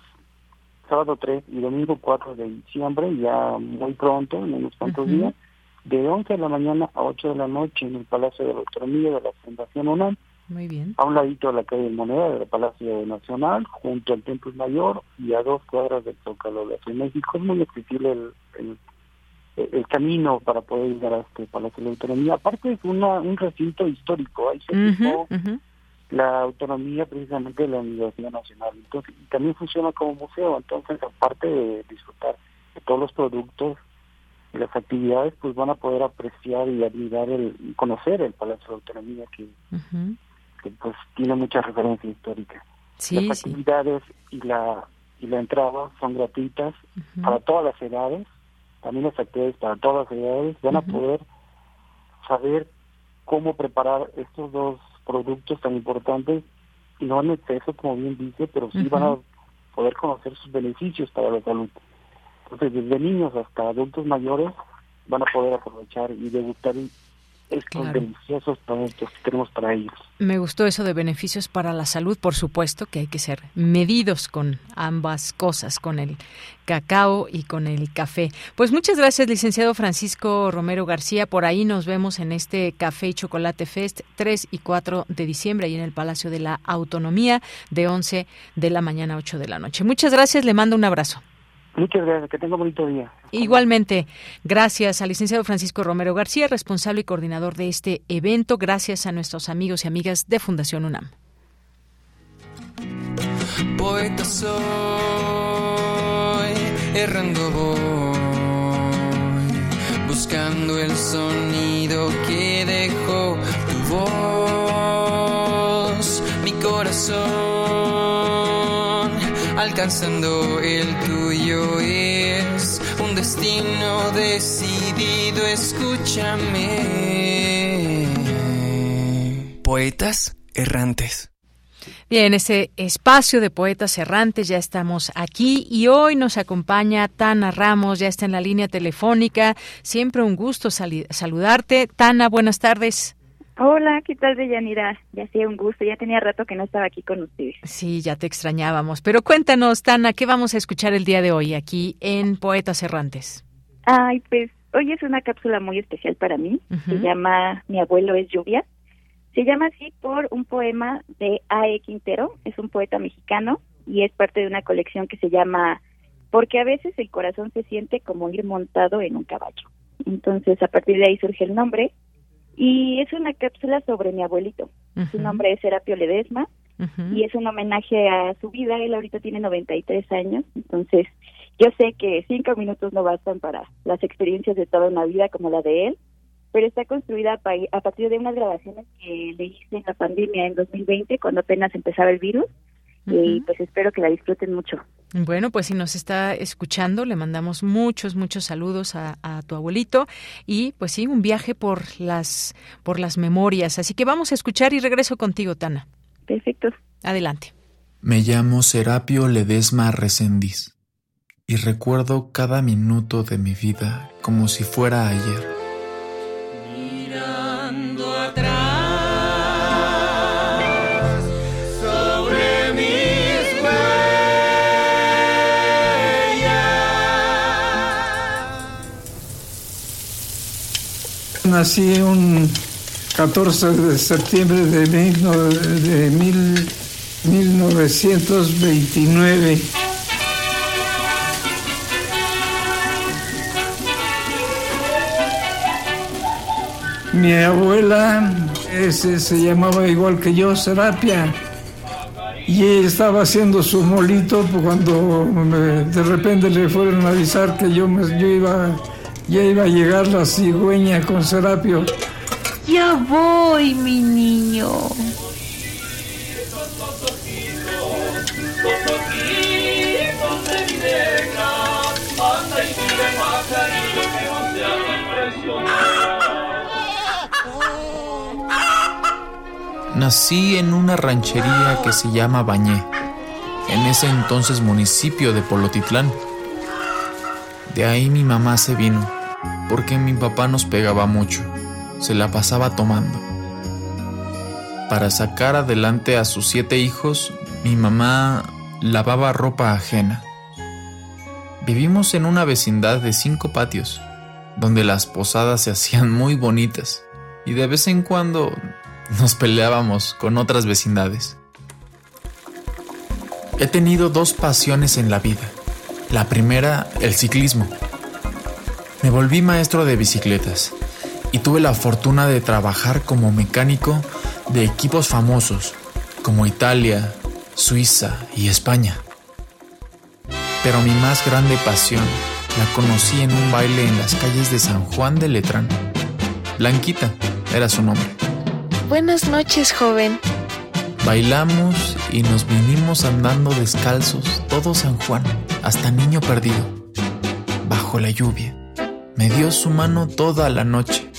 sábado 3 y domingo 4 de diciembre, ya muy pronto, en unos cuantos días, de 11 de la mañana a 8 de la noche en el Palacio de la Autonomía de la Fundación UNAM. Muy bien. A un ladito de la calle Moneda del Palacio Nacional, junto al Templo Mayor y a dos cuadras del Zócalo de México. Es muy accesible el, el, camino para poder llegar a este Palacio de la Autonomía. Aparte es una, un recinto histórico, ahí se la autonomía precisamente de la Universidad Nacional. Entonces, y también funciona como museo, entonces aparte de disfrutar de todos los productos y las actividades, pues van a poder apreciar y admirar el conocer el Palacio de Autonomía que, pues tiene mucha referencia histórica. las actividades y la y la entrada son gratuitas para todas las edades, también las actividades para todas las edades van a poder saber cómo preparar estos dos productos tan importantes y no en exceso, como bien dice, pero sí van a poder conocer sus beneficios para la salud. Entonces, desde niños hasta adultos mayores van a poder aprovechar y degustar estos deliciosos productos que tenemos para ellos. Me gustó eso de beneficios para la salud, por supuesto que hay que ser medidos con ambas cosas, con el cacao y con el café. Pues muchas gracias, licenciado Francisco Romero García. Por ahí nos vemos en este Café y Chocolate Fest 3 y 4 de diciembre, ahí en el Palacio de la Autonomía, de 11 de la mañana a 8 de la noche. Muchas gracias, le mando un abrazo. Muchas gracias, que tenga bonito día. Igualmente, gracias al licenciado Francisco Romero García, responsable y coordinador de este evento. Gracias a nuestros amigos y amigas de Fundación UNAM. Poeta soy, errando voy, buscando el sonido que dejó tu voz, mi corazón alcanzando el tuyo es un destino decidido, escúchame. Poetas errantes. Bien, ese espacio de poetas errantes ya estamos aquí y hoy nos acompaña Tana Ramos, ya está en la línea telefónica. Siempre un gusto saludarte. Tana, buenas tardes. Hola, ¿qué tal, Deyanira? Ya hacía un gusto, ya tenía rato que no estaba aquí con ustedes. Sí, ya te extrañábamos. Pero cuéntanos, Tana, ¿qué vamos a escuchar el día de hoy aquí en Poetas Errantes? Ay, pues hoy es una cápsula muy especial para mí. Se llama Mi abuelo es lluvia. Se llama así por un poema de A.E. Quintero, es un poeta mexicano y es parte de una colección que se llama Porque a veces el corazón se siente como ir montado en un caballo. Entonces, a partir de ahí surge el nombre y es una cápsula sobre mi abuelito. Su nombre es Serapio Ledesma y es un homenaje a su vida. Él ahorita tiene 93 años, entonces yo sé que cinco minutos no bastan para las experiencias de toda una vida como la de él, pero está construida a partir de unas grabaciones que le hice en la pandemia en 2020, cuando apenas empezaba el virus y pues espero que la disfruten mucho. Bueno, pues si nos está escuchando, le mandamos muchos, muchos saludos a, a, tu abuelito y pues sí, un viaje por las, por las memorias. Así que vamos a escuchar y regreso contigo, Tana. Perfecto. Adelante. Me llamo Serapio Ledesma Resendiz y recuerdo cada minuto de mi vida como si fuera ayer. Nací un 14 de septiembre de, de 1929. Mi abuela se llamaba igual que yo, Serapia, y estaba haciendo su molito cuando de repente le fueron a avisar que yo, yo iba ya iba a llegar la cigüeña con Serapio. Ya voy, mi niño. Nací en una ranchería que se llama Bañé, en ese entonces municipio de Polotitlán. De ahí mi mamá se vino porque mi papá nos pegaba mucho, se la pasaba tomando. Para sacar adelante a sus siete hijos, mi mamá lavaba ropa ajena. Vivimos en una vecindad de cinco patios, donde las posadas se hacían muy bonitas y de vez en cuando nos peleábamos con otras vecindades. He tenido dos pasiones en la vida. La primera, el ciclismo. Me volví maestro de bicicletas y tuve la fortuna de trabajar como mecánico de equipos famosos como Italia, Suiza y España. Pero mi más grande pasión la conocí en un baile en las calles de San Juan de Letrán. Blanquita era su nombre. Buenas noches, joven. Bailamos y nos vinimos andando descalzos todo San Juan, hasta Niño Perdido, bajo la lluvia. Me dio su mano toda la noche.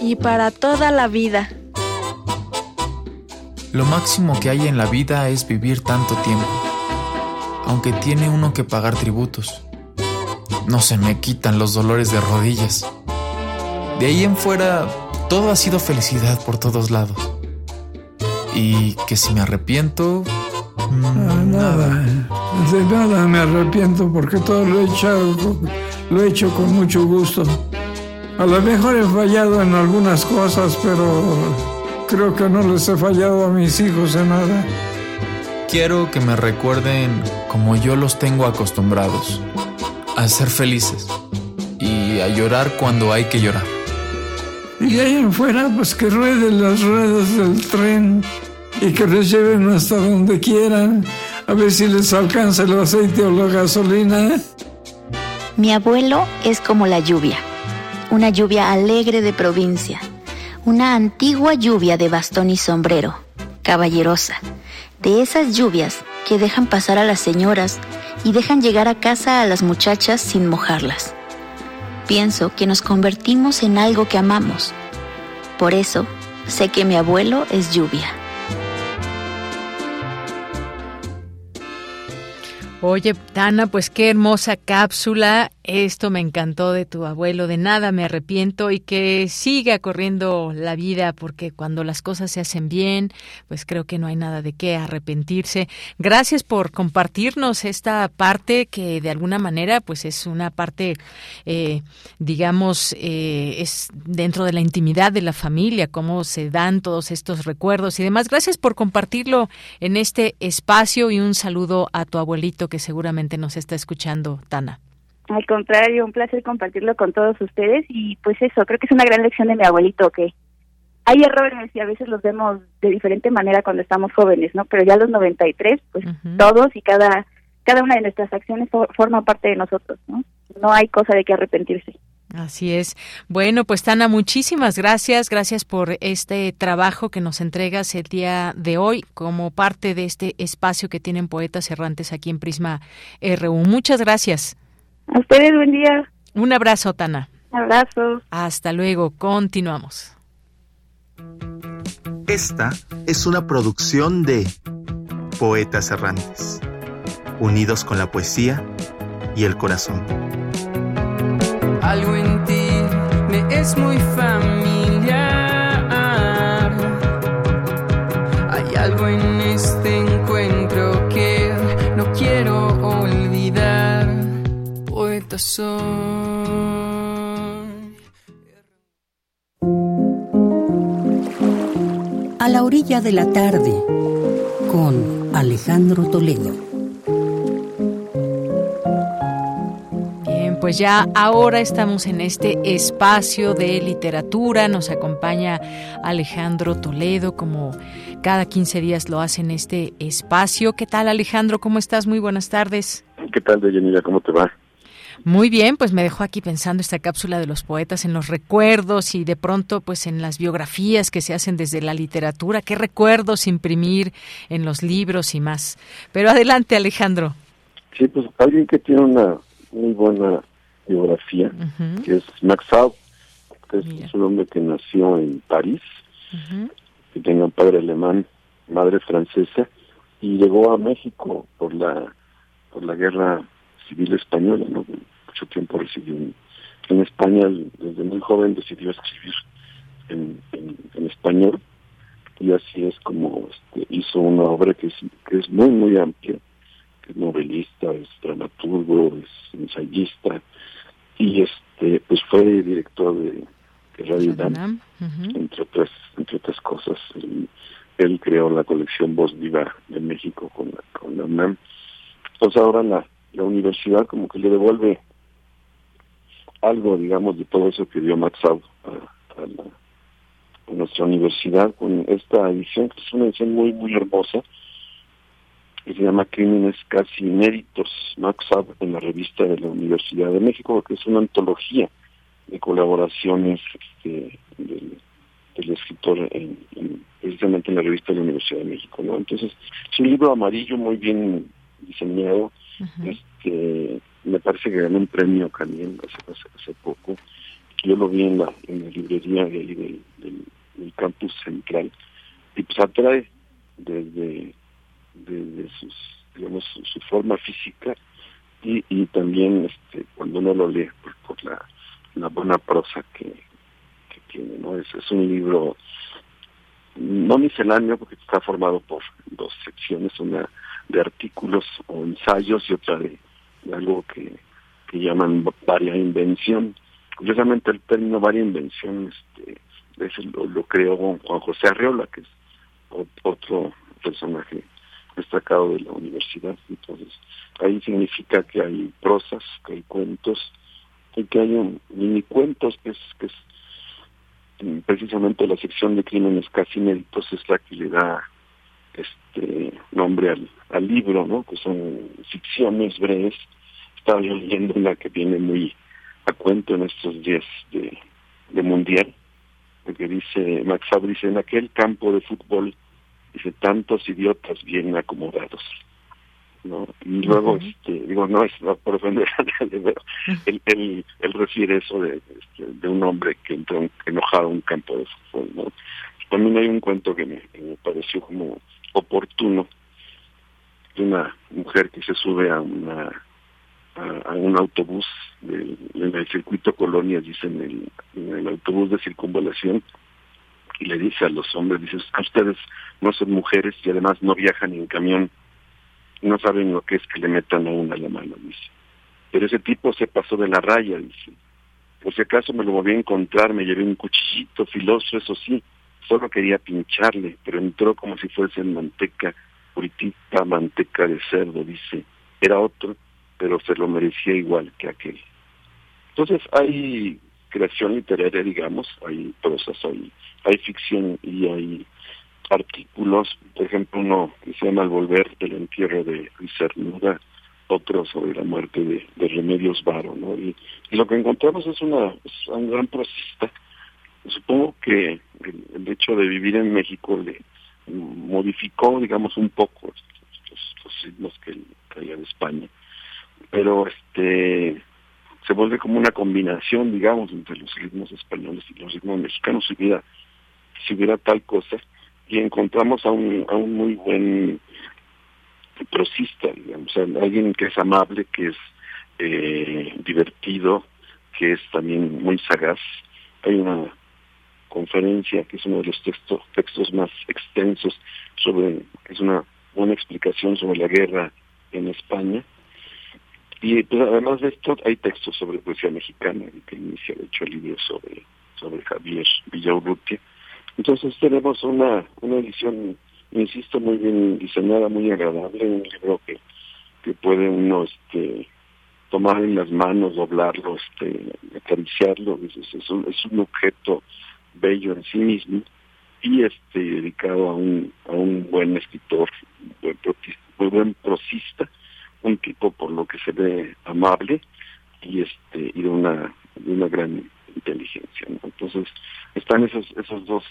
Y para toda la vida. Lo máximo que hay en la vida es vivir tanto tiempo, aunque tiene uno que pagar tributos. No se me quitan los dolores de rodillas. De ahí en fuera, todo ha sido felicidad por todos lados. Y que si me arrepiento... Mm, nada, de nada me arrepiento porque todo lo he hecho, lo he hecho con mucho gusto. A lo mejor he fallado en algunas cosas, pero creo que no les he fallado a mis hijos en nada. Quiero que me recuerden como yo los tengo acostumbrados, a ser felices y a llorar cuando hay que llorar. Y ahí en fuera, pues que rueden las ruedas del tren y que les lleven hasta donde quieran, a ver si les alcanza el aceite o la gasolina. Mi abuelo es como la lluvia, una lluvia alegre de provincia, una antigua lluvia de bastón y sombrero, caballerosa, de esas lluvias que dejan pasar a las señoras y dejan llegar a casa a las muchachas sin mojarlas. Pienso que nos convertimos en algo que amamos. Por eso, sé que mi abuelo es lluvia. Oye, Tana, pues qué hermosa cápsula esto me encantó de tu abuelo, de nada me arrepiento y que siga corriendo la vida porque cuando las cosas se hacen bien, pues creo que no hay nada de qué arrepentirse. Gracias por compartirnos esta parte que de alguna manera pues es una parte, eh, digamos, eh, es dentro de la intimidad de la familia, cómo se dan todos estos recuerdos y demás. Gracias por compartirlo en este espacio y un saludo a tu abuelito que seguramente nos está escuchando, Tana. Al contrario, un placer compartirlo con todos ustedes y pues eso, creo que es una gran lección de mi abuelito que hay errores y a veces los vemos de diferente manera cuando estamos jóvenes, ¿no? Pero ya a los 93, pues todos y cada cada una de nuestras acciones forma parte de nosotros, ¿no? No hay cosa de que arrepentirse. Así es. Bueno, pues Tana, muchísimas gracias. Gracias por este trabajo que nos entregas el día de hoy como parte de este espacio que tienen poetas errantes aquí en Prisma RU. Muchas gracias. A ustedes, buen día. Un abrazo, Tana. Abrazo. Hasta luego. Continuamos. Esta es una producción de Poetas Errantes, unidos con la poesía y el corazón. Algo en ti me es muy familiar. Soy. A la orilla de la tarde, con Alejandro Toledo. Bien, pues ya ahora estamos en este espacio de literatura. Nos acompaña Alejandro Toledo, como cada 15 días lo hace en este espacio. ¿Qué tal, Alejandro? ¿Cómo estás? Muy buenas tardes. ¿Qué tal, Deyanira? ¿Cómo te va? Muy bien, pues me dejó aquí pensando esta cápsula de los poetas en los recuerdos y de pronto pues en las biografías que se hacen desde la literatura, qué recuerdos imprimir en los libros y más. Pero adelante Alejandro. Sí, pues alguien que tiene una muy buena biografía, que es Max Aub, que es un hombre que nació en París, que tenía un padre alemán, madre francesa, y llegó a México por la por la guerra civil española, ¿no? Mucho tiempo recibió en España desde muy joven decidió escribir en, español y así es como este, hizo una obra que es, que es muy muy amplia es novelista es dramaturgo es ensayista y este pues fue director de, Radio DAM, entre otras entre otras cosas. Él, creó la colección Voz Viva de México con la, con la UNAM entonces ahora la, la universidad como que le devuelve algo, digamos, de todo eso que dio Max a, nuestra universidad con esta edición, que es una edición muy, muy hermosa, que se llama Crímenes Casi Inéditos, Max en la revista de la Universidad de México, que es una antología de colaboraciones este, del, escritor en, precisamente en la revista de la Universidad de México. ¿no? Entonces, es un libro amarillo muy bien diseñado, este me parece que ganó un premio también hace, hace, poco, yo lo vi en la, en la librería de del, del, campus central, y pues atrae desde, desde sus, digamos, su, forma física y, y también este cuando uno lo lee por, la, la buena prosa que, que tiene, ¿no? Es, es un libro no misceláneo porque está formado por dos secciones, una de artículos o ensayos y otra de algo que, que llaman varia invención. Curiosamente el término varia invención este, lo, lo, creó Juan José Arreola, que es otro personaje destacado de la universidad. Entonces, ahí significa que hay prosas, que hay cuentos, y que hay un mini cuentos, que es, que es mm, precisamente la sección de crímenes casi inéditos, es la que le da este nombre al, al libro, ¿no? que son ficciones breves estaba yo leyendo una que viene muy a cuento en estos días de, de mundial, porque dice, Max Faber dice, en aquel campo de fútbol, dice, tantos idiotas bien acomodados. ¿no? Y luego, este, digo, no es no por ofender a nadie, pero él, él, él, refiere eso de, este, de un hombre que entró enojado a un campo de fútbol. ¿no? También hay un cuento que me, que me pareció como oportuno, una mujer que se sube a una a, un autobús en el circuito Colonia, dicen, en el, autobús de circunvalación, y le dice a los hombres, dice, ustedes no son mujeres y además no viajan en camión, no saben lo que es que le metan a una la mano, dice. Pero ese tipo se pasó de la raya, dice. Por si acaso me lo volví a encontrar, me llevé un cuchillito filoso, eso sí, solo quería pincharle, pero entró como si fuese en manteca, puritita manteca de cerdo, dice. Era otro, pero se lo merecía igual que aquel. Entonces hay creación literaria, digamos, hay prosas, hay, hay ficción y hay artículos, por ejemplo uno que se llama El volver del entierro de Cernuda, otro sobre la muerte de, Remedios Varo, ¿no? Y, lo que encontramos es una un gran prosista. Supongo que el, hecho de vivir en México le modificó, digamos, un poco los, los ritmos que traía de España pero este se vuelve como una combinación, digamos, entre los ritmos españoles y los ritmos mexicanos, si hubiera, si hubiera tal cosa, y encontramos a un, a un muy buen prosista, digamos, alguien que es amable, que es eh, divertido, que es también muy sagaz. Hay una conferencia que es uno de los textos, textos más extensos sobre, es una, una explicación sobre la guerra en España, y pues, además de esto hay textos sobre poesía mexicana, que inicia de hecho el libro sobre, sobre Javier Villaurrutia. Entonces tenemos una, una edición, insisto, muy bien diseñada, muy agradable, un libro que, que puede uno este tomar en las manos, doblarlo, este, acariciarlo, es, un, es un objeto bello en sí mismo y este dedicado a un, a un buen escritor, buen, muy buen prosista, un tipo por lo que se ve amable y este y de una de una gran inteligencia entonces están esos esos dos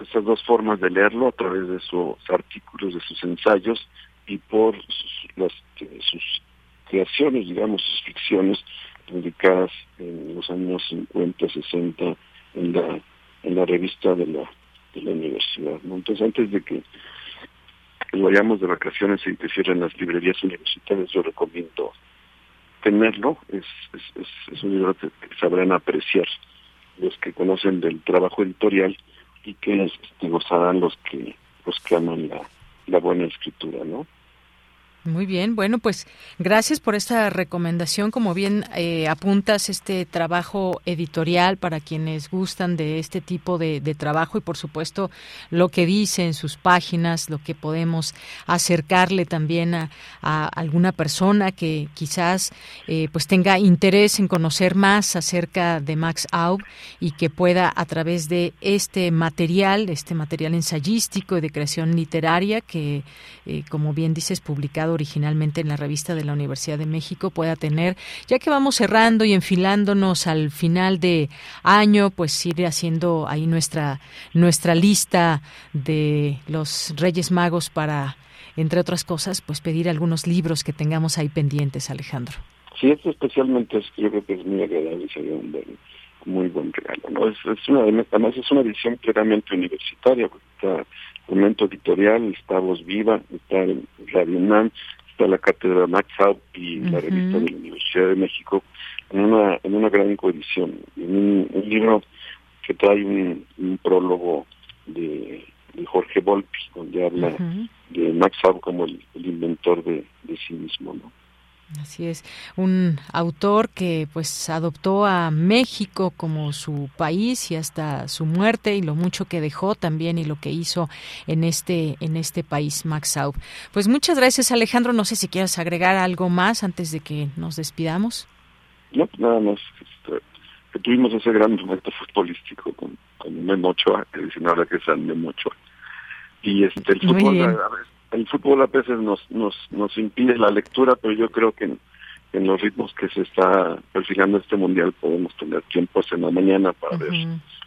esas dos formas de leerlo a través de sus artículos de sus ensayos y por sus, sus creaciones digamos sus ficciones publicadas en los años 50 60 en la en la revista de la de la universidad entonces antes de que vayamos de vacaciones y que cierren las librerías universitarias, yo recomiendo tenerlo, es, es, un libro que, sabrán apreciar los que conocen del trabajo editorial y que este, gozarán los que los que aman la, la buena escritura, ¿no? Muy bien, bueno, pues gracias por esta recomendación. Como bien eh, apuntas, este trabajo editorial para quienes gustan de este tipo de, trabajo y, por supuesto, lo que dice en sus páginas, lo que podemos acercarle también a, alguna persona que quizás eh, pues tenga interés en conocer más acerca de Max Aub y que pueda a través de este material, este material ensayístico y de creación literaria que, eh, como bien dices, publicado originalmente en la revista de la Universidad de México pueda tener, ya que vamos cerrando y enfilándonos al final de año, pues ir haciendo ahí nuestra nuestra lista de los Reyes Magos para entre otras cosas, pues pedir algunos libros que tengamos ahí pendientes, Alejandro. Sí, esto especialmente es, creo que es muy agradable y sería un muy buen regalo. ¿no? Es, una, además es una edición plenamente universitaria, porque está momento editorial, está Voz Viva, está Radio UNAM, está la Cátedra Max y la revista de la Universidad de México en una, en una gran coedición, en un, libro que trae un, prólogo de, Jorge Volpi, donde habla de Max Haupt como el, inventor de, de sí mismo, ¿no? Así es, un autor que pues adoptó a México como su país y hasta su muerte y lo mucho que dejó también y lo que hizo en este en este país Max Aub. Pues muchas gracias Alejandro, no sé si quieras agregar algo más antes de que nos despidamos. No, nada más este, que tuvimos ese gran momento futbolístico con, con Memo Ochoa, que ahora que es Memo Ochoa. Y este, el fútbol el fútbol a veces nos, nos, nos impide la lectura, pero yo creo que en, los ritmos que se está perfilando este mundial podemos tener tiempos en la mañana para ver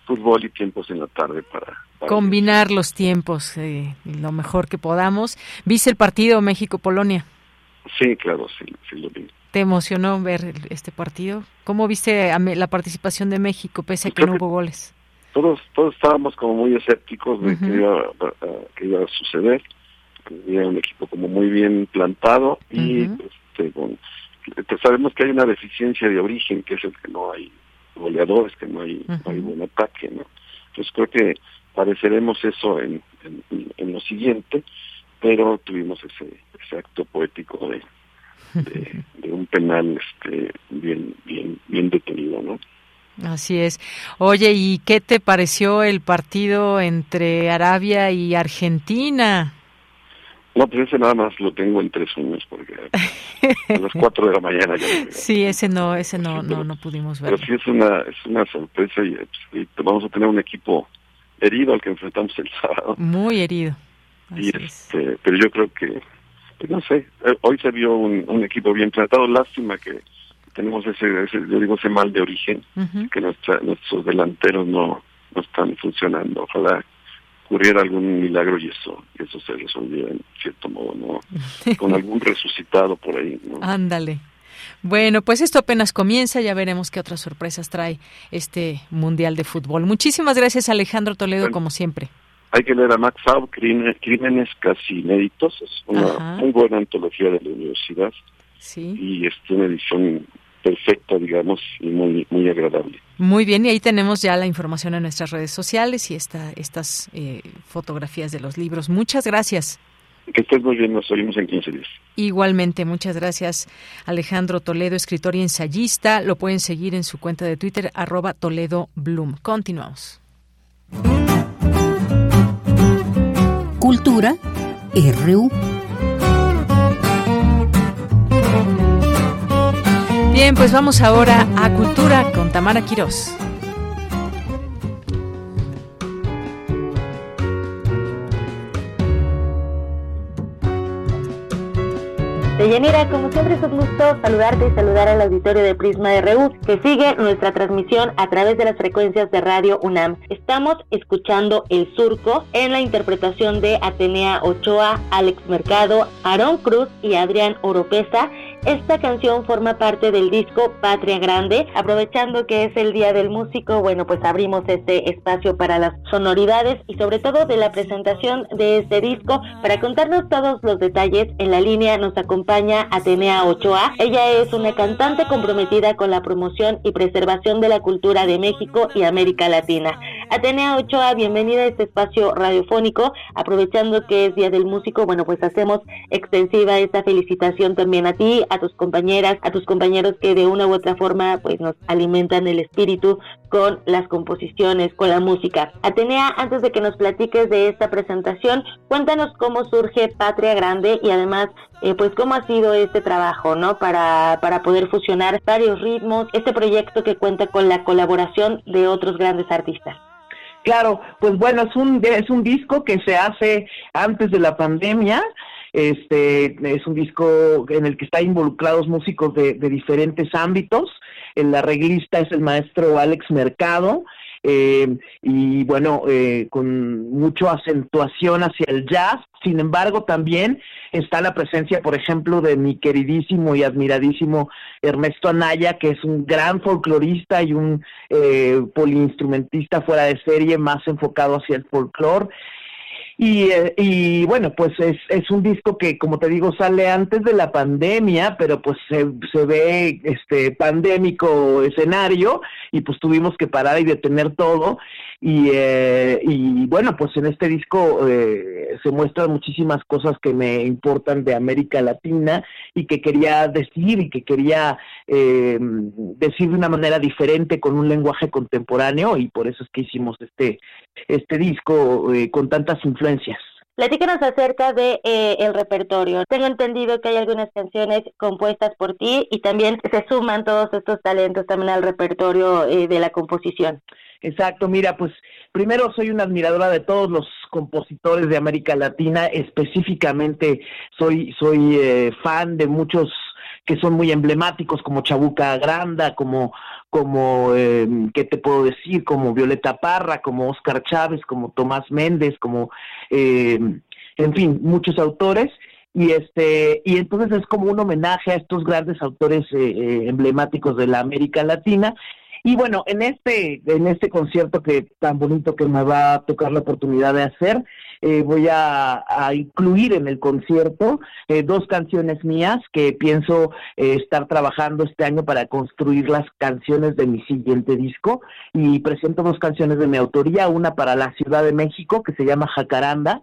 fútbol y tiempos en la tarde para... Combinar los tiempos eh, lo mejor que podamos. ¿Viste el partido México-Polonia? Sí, claro, sí, sí lo vi. ¿Te emocionó ver este partido? ¿Cómo viste la participación de México pese a que no hubo goles? Todos todos estábamos como muy escépticos de que, iba, que iba a suceder era un equipo como muy bien plantado y este, sabemos que hay una deficiencia de origen, que es el que no hay goleadores, que no hay, hay buen ataque, ¿no? Entonces creo que pareceremos eso en, en, lo siguiente, pero tuvimos ese, ese acto poético de, de, un penal este, bien, bien, bien detenido, ¿no? Así es. Oye, ¿y qué te pareció el partido entre Arabia y Argentina? No, pues ese nada más lo tengo en tres sueños porque a las cuatro de la mañana ya. sí, ese no, ese no, no, no pudimos ver. Pero sí es una, es una sorpresa y, pues, vamos a tener un equipo herido al que enfrentamos el sábado. Muy herido. y este, pero yo creo que, pues, no sé, eh, hoy se vio un, un equipo bien tratado. Lástima que tenemos ese, ese yo digo ese mal de origen, que nuestra, nuestros delanteros no, no están funcionando. Ojalá ocurriera algún milagro y eso, eso se resolviera en cierto modo, ¿no? Con algún resucitado por ahí, ¿no? Ándale. Bueno, pues esto apenas comienza, ya veremos qué otras sorpresas trae este Mundial de Fútbol. Muchísimas gracias Alejandro Toledo, como siempre. Hay que leer a Max Aub, Crímenes casi inéditos, es una muy buena antología de la universidad. Sí. Y es una edición perfecta, digamos, y muy, muy agradable. Muy bien, y ahí tenemos ya la información en nuestras redes sociales y esta, estas eh, fotografías de los libros. Muchas gracias. Que estés muy bien, nos oímos en 15 días. Igualmente, muchas gracias Alejandro Toledo, escritor y ensayista. Lo pueden seguir en su cuenta de Twitter, arroba Toledo Bloom. Continuamos. Cultura RU. Bien, pues vamos ahora a Cultura con Tamara Quirós. Deyanira, como siempre es un gusto saludarte y saludar al auditorio de Prisma RU que sigue nuestra transmisión a través de las frecuencias de Radio UNAM. Estamos escuchando El Surco en la interpretación de Atenea Ochoa, Alex Mercado, Aarón Cruz y Adrián Oropesa Esta canción forma parte del disco Patria Grande. Aprovechando que es el Día del Músico, bueno, pues abrimos este espacio para las sonoridades y sobre todo de la presentación de este disco. Para contarnos todos los detalles, en la línea nos acompaña Atenea Ochoa. Ella es una cantante comprometida con la promoción y preservación de la cultura de México y América Latina. Atenea Ochoa, bienvenida a este espacio radiofónico. Aprovechando que es Día del Músico, bueno, pues hacemos extensiva esta felicitación también a ti, a tus compañeras, a tus compañeros que de una u otra forma pues nos alimentan el espíritu con las composiciones, con la música. Atenea, antes de que nos platiques de esta presentación, cuéntanos cómo surge Patria Grande y además eh, pues cómo ha sido este trabajo, ¿no? Para, para poder fusionar varios ritmos, este proyecto que cuenta con la colaboración de otros grandes artistas. Claro, pues bueno, es un, es un disco que se hace antes de la pandemia, este es un disco en el que están involucrados músicos de, diferentes ámbitos. El arreglista es el maestro Alex Mercado. Eh, y bueno, eh, con mucha acentuación hacia el jazz. Sin embargo, también está la presencia, por ejemplo, de mi queridísimo y admiradísimo Ernesto Anaya, que es un gran folclorista y un eh, poliinstrumentista fuera de serie, más enfocado hacia el folclore. Y, eh, y bueno, pues es, es un disco que, como te digo, sale antes de la pandemia, pero pues se, se ve este pandémico escenario y pues tuvimos que parar y detener todo. Y, eh, y bueno, pues en este disco eh, se muestran muchísimas cosas que me importan de América Latina y que quería decir y que quería eh, decir de una manera diferente con un lenguaje contemporáneo y por eso es que hicimos este, este disco eh, con tantas influencias. Platícanos acerca de eh, el repertorio. Tengo entendido que hay algunas canciones compuestas por ti y también se suman todos estos talentos también al repertorio eh, de la composición. Exacto, mira, pues primero soy una admiradora de todos los compositores de América Latina, específicamente soy soy eh, fan de muchos que son muy emblemáticos como Chabuca Granda, como como eh, qué te puedo decir, como Violeta Parra, como Oscar Chávez, como Tomás Méndez, como eh, en fin, muchos autores. Y este y entonces es como un homenaje a estos grandes autores eh, eh, emblemáticos de la América Latina y bueno, en este, en este concierto que tan bonito que me va a tocar la oportunidad de hacer, eh, voy a, incluir en el concierto eh, dos canciones mías que pienso eh, estar trabajando este año para construir las canciones de mi siguiente disco. Y presento dos canciones de mi autoría, una para la Ciudad de México que se llama Jacaranda,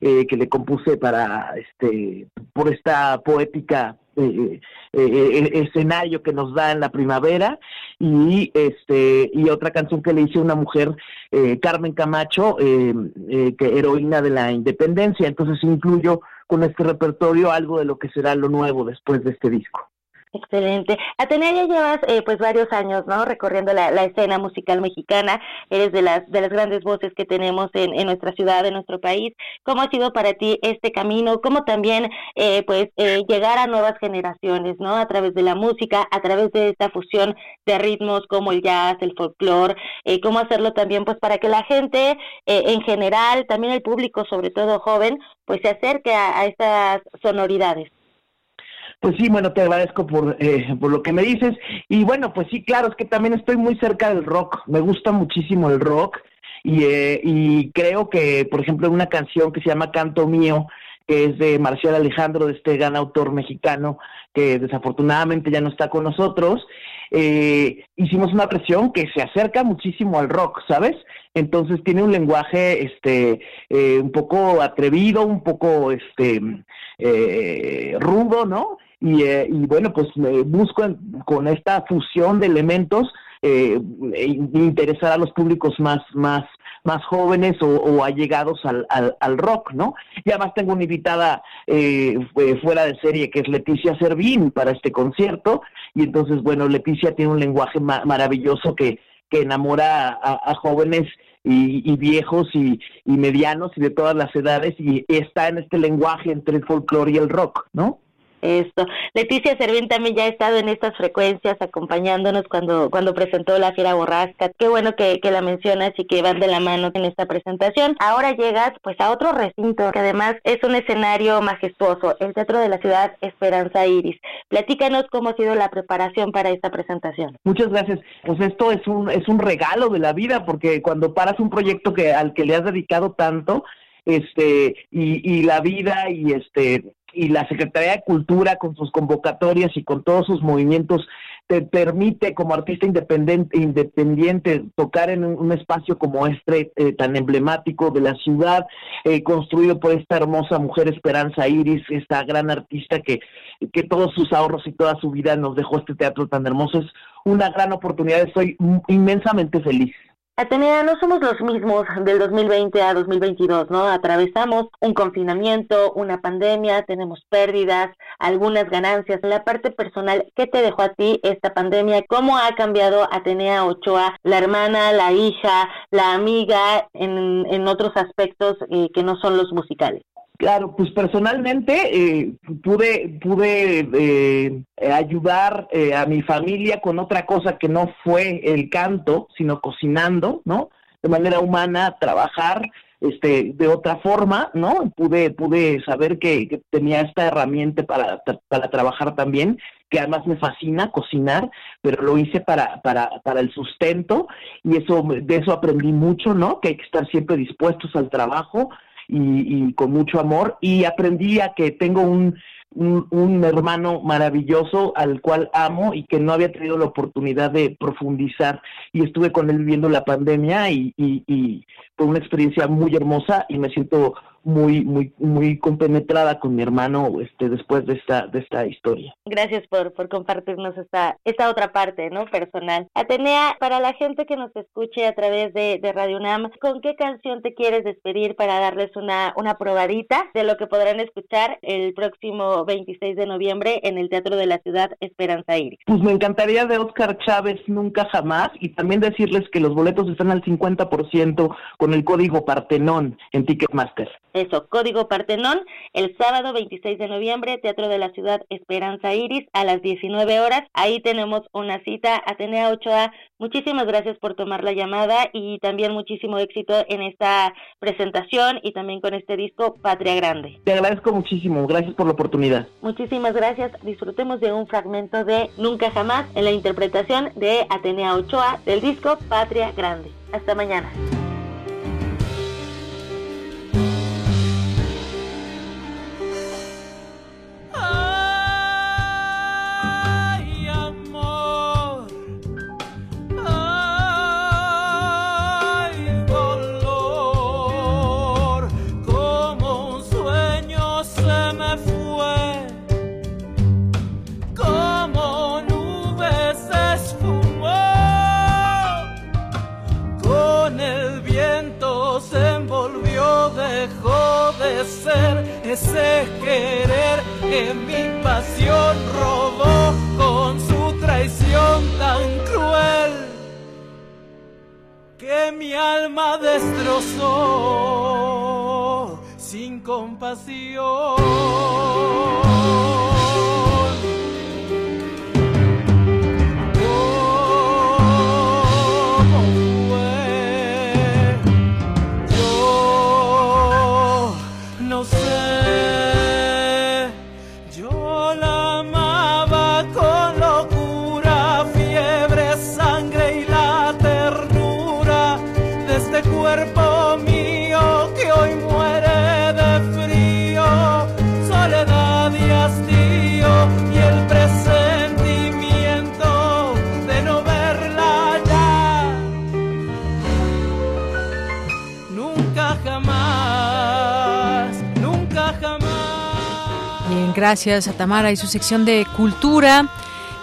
eh, que le compuse para este por esta poética eh, eh, escenario que nos da en la primavera y este y otra canción que le hice una mujer eh, Carmen Camacho eh, eh, que heroína de la independencia. Entonces incluyo con este repertorio algo de lo que será lo nuevo después de este disco Excelente. Atenea, ya llevas eh, pues varios años, ¿no? Recorriendo la, escena musical mexicana. Eres de las de las grandes voces que tenemos en, nuestra ciudad, en nuestro país. ¿Cómo ha sido para ti este camino? ¿Cómo también, eh, pues, eh, llegar a nuevas generaciones, ¿no? A través de la música, a través de esta fusión de ritmos como el jazz, el folclore. Eh, ¿Cómo hacerlo también, pues, para que la gente eh, en general, también el público, sobre todo joven, pues, se acerque a estas sonoridades? Pues sí, bueno, te agradezco por, eh, por lo que me dices. Y bueno, pues sí, claro, es que también estoy muy cerca del rock. Me gusta muchísimo el rock. Y, eh, y creo que, por ejemplo, una canción que se llama Canto Mío, que es de Marcial Alejandro, de este gran autor mexicano, que desafortunadamente ya no está con nosotros, eh, hicimos una versión que se acerca muchísimo al rock, ¿sabes? Entonces tiene un lenguaje este eh, un poco atrevido, un poco este eh, rudo, ¿no? Y, eh, y bueno, pues me busco en, con esta fusión de elementos eh, interesar a los públicos más más más jóvenes o, o allegados al, al, rock, ¿no? Y además tengo una invitada eh, fuera de serie que es Leticia Servín para este concierto y entonces, bueno, Leticia tiene un lenguaje ma maravilloso que, que enamora a, a jóvenes y, y, viejos y, y medianos y de todas las edades y está en este lenguaje entre el folclore y el rock, ¿no? Esto. Leticia Servín también ya ha estado en estas frecuencias acompañándonos cuando, cuando presentó la Fiera Borrasca. Qué bueno que, que la mencionas y que van de la mano en esta presentación. Ahora llegas pues a otro recinto que además es un escenario majestuoso, el Teatro de la Ciudad Esperanza Iris. Platícanos cómo ha sido la preparación para esta presentación. Muchas gracias. Pues esto es un, es un regalo de la vida porque cuando paras un proyecto que, al que le has dedicado tanto, este y, y la vida y este y la Secretaría de Cultura con sus convocatorias y con todos sus movimientos te permite como artista independiente, independiente tocar en un, espacio como este eh, tan emblemático de la ciudad, eh, construido por esta hermosa mujer Esperanza Iris, esta gran artista que, que todos sus ahorros y toda su vida nos dejó este teatro tan hermoso. Es una gran oportunidad, estoy inmensamente feliz. Atenea, no somos los mismos del 2020 a 2022, ¿no? Atravesamos un confinamiento, una pandemia, tenemos pérdidas, algunas ganancias. En la parte personal, ¿qué te dejó a ti esta pandemia? ¿Cómo ha cambiado Atenea Ochoa, la hermana, la hija, la amiga, en, en otros aspectos eh, que no son los musicales? Claro, pues personalmente eh, pude pude eh, ayudar eh, a mi familia con otra cosa que no fue el canto, sino cocinando, ¿no? De manera humana, trabajar este de otra forma, ¿no? Pude pude saber que, tenía esta herramienta para, para trabajar también, que además me fascina cocinar, pero lo hice para para para el sustento y eso de eso aprendí mucho, ¿no? Que hay que estar siempre dispuestos al trabajo y, con mucho amor. Y aprendí a que tengo un, un, hermano maravilloso al cual amo y que no había tenido la oportunidad de profundizar. Y estuve con él viviendo la pandemia y, y, y fue una experiencia muy hermosa y me siento muy muy muy compenetrada con mi hermano este después de esta de esta historia. Gracias por, por compartirnos esta esta otra parte, ¿no? personal. Atenea, para la gente que nos escuche a través de, de Radio UNAM, ¿con qué canción te quieres despedir para darles una una probadita de lo que podrán escuchar el próximo 26 de noviembre en el Teatro de la Ciudad Esperanza Iris? Pues me encantaría de Oscar Chávez Nunca Jamás y también decirles que los boletos están al 50% con el código Partenón en Ticketmaster. Eso, Código Partenón, el sábado 26 de noviembre, Teatro de la Ciudad Esperanza Iris, a las 19 horas. Ahí tenemos una cita. Atenea 8A, muchísimas gracias por tomar la llamada y también muchísimo éxito en esta presentación y también con este disco Patria Grande. Te agradezco muchísimo, gracias por la oportunidad. Muchísimas gracias. Disfrutemos de un fragmento de Nunca Jamás en la interpretación de Atenea Ochoa del disco Patria Grande. Hasta mañana. Ese querer que mi pasión robó con su traición tan cruel que mi alma destrozó sin compasión. Gracias a Tamara y su sección de cultura.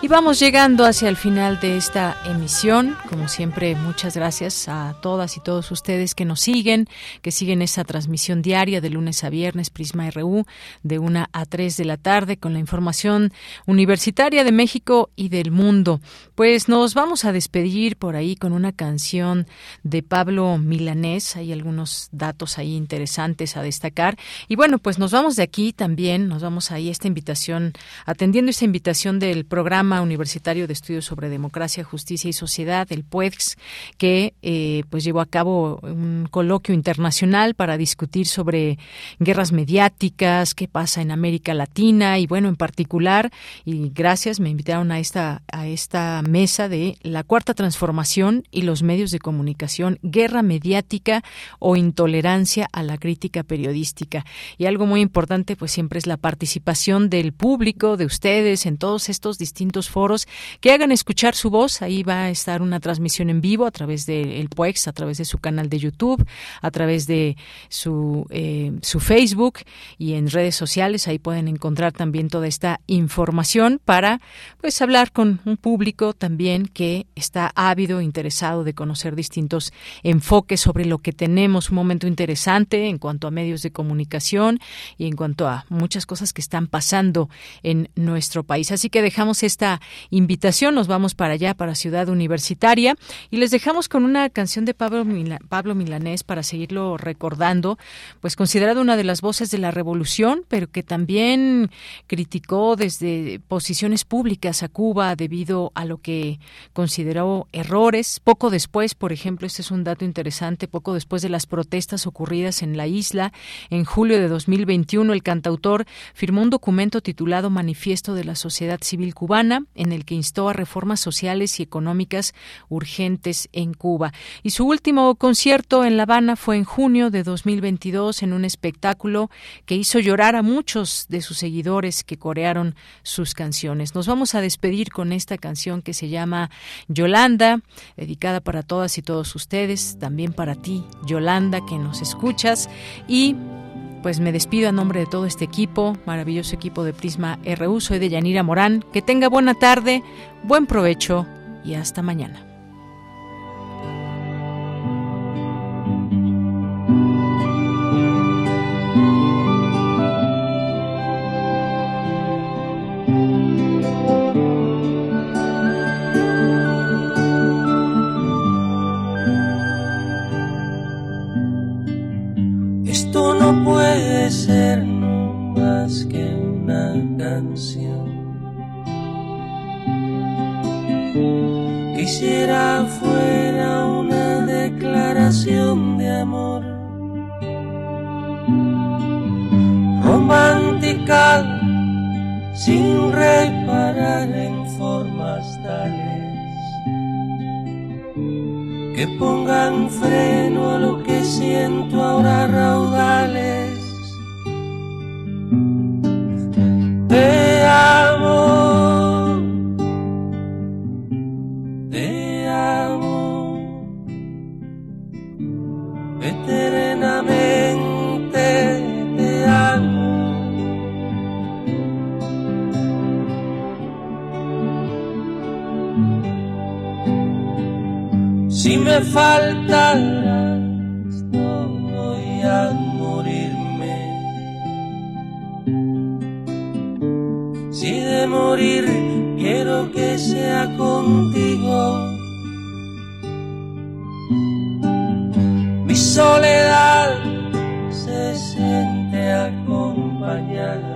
Y vamos llegando hacia el final de esta emisión. Como siempre, muchas gracias a todas y todos ustedes que nos siguen, que siguen esta transmisión diaria de lunes a viernes, Prisma RU, de una a 3 de la tarde, con la información universitaria de México y del mundo. Pues nos vamos a despedir por ahí con una canción de Pablo Milanés. Hay algunos datos ahí interesantes a destacar. Y bueno, pues nos vamos de aquí también, nos vamos ahí esta invitación, atendiendo esta invitación del programa Universitario de Estudios sobre Democracia, Justicia y Sociedad, el PUEX, que eh, pues llevó a cabo un coloquio internacional para discutir sobre guerras mediáticas, qué pasa en América Latina y bueno, en particular, y gracias, me invitaron a esta, a esta mesa de la cuarta transformación y los medios de comunicación, guerra mediática o intolerancia a la crítica periodística. Y algo muy importante, pues siempre es la participación del público, de ustedes, en todos estos distintos foros que hagan escuchar su voz. Ahí va a estar una transmisión en vivo a través del PUEX, a través de su canal de YouTube, a través de su, eh, su Facebook y en redes sociales. Ahí pueden encontrar también toda esta información para pues hablar con un público también que está ávido, interesado de conocer distintos enfoques sobre lo que tenemos. Un momento interesante en cuanto a medios de comunicación y en cuanto a muchas cosas que están pasando en nuestro país. Así que dejamos esta invitación. Nos vamos para allá, para Ciudad Universitaria, y les dejamos con una canción de Pablo, Pablo Milanés para seguirlo recordando, pues considerado una de las voces de la revolución, pero que también criticó desde posiciones públicas a Cuba debido a lo que consideró errores. Poco después, por ejemplo, este es un dato interesante, poco después de las protestas ocurridas en la isla, en julio de 2021, el cantautor firmó un documento titulado Manifiesto de la Sociedad Civil Cubana, en el que instó a reformas sociales y económicas urgentes en Cuba. Y su último concierto en La Habana fue en junio de 2022 en un espectáculo que hizo llorar a muchos de sus seguidores que corearon sus canciones. Nos vamos a despedir con esta canción que se llama Yolanda, dedicada para todas y todos ustedes, también para ti, Yolanda, que nos escuchas y pues me despido a nombre de todo este equipo, maravilloso equipo de Prisma RU. Soy de Yanira Morán. Que tenga buena tarde, buen provecho y hasta mañana. Puede ser no más que una canción. Quisiera fuera una declaración de amor romántica sin reparar en formas tales que pongan freno a lo que siento ahora raudales. Te amo, te amo, Si me falta morirme. Si de morir quiero que sea contigo. Mi soledad se siente acompañada.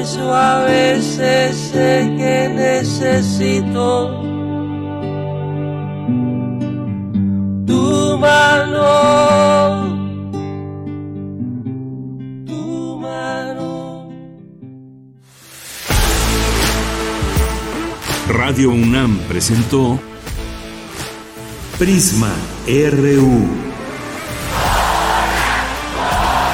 Eso a sé que necesito tu mano, tu mano. Radio UNAM presentó Prisma RU.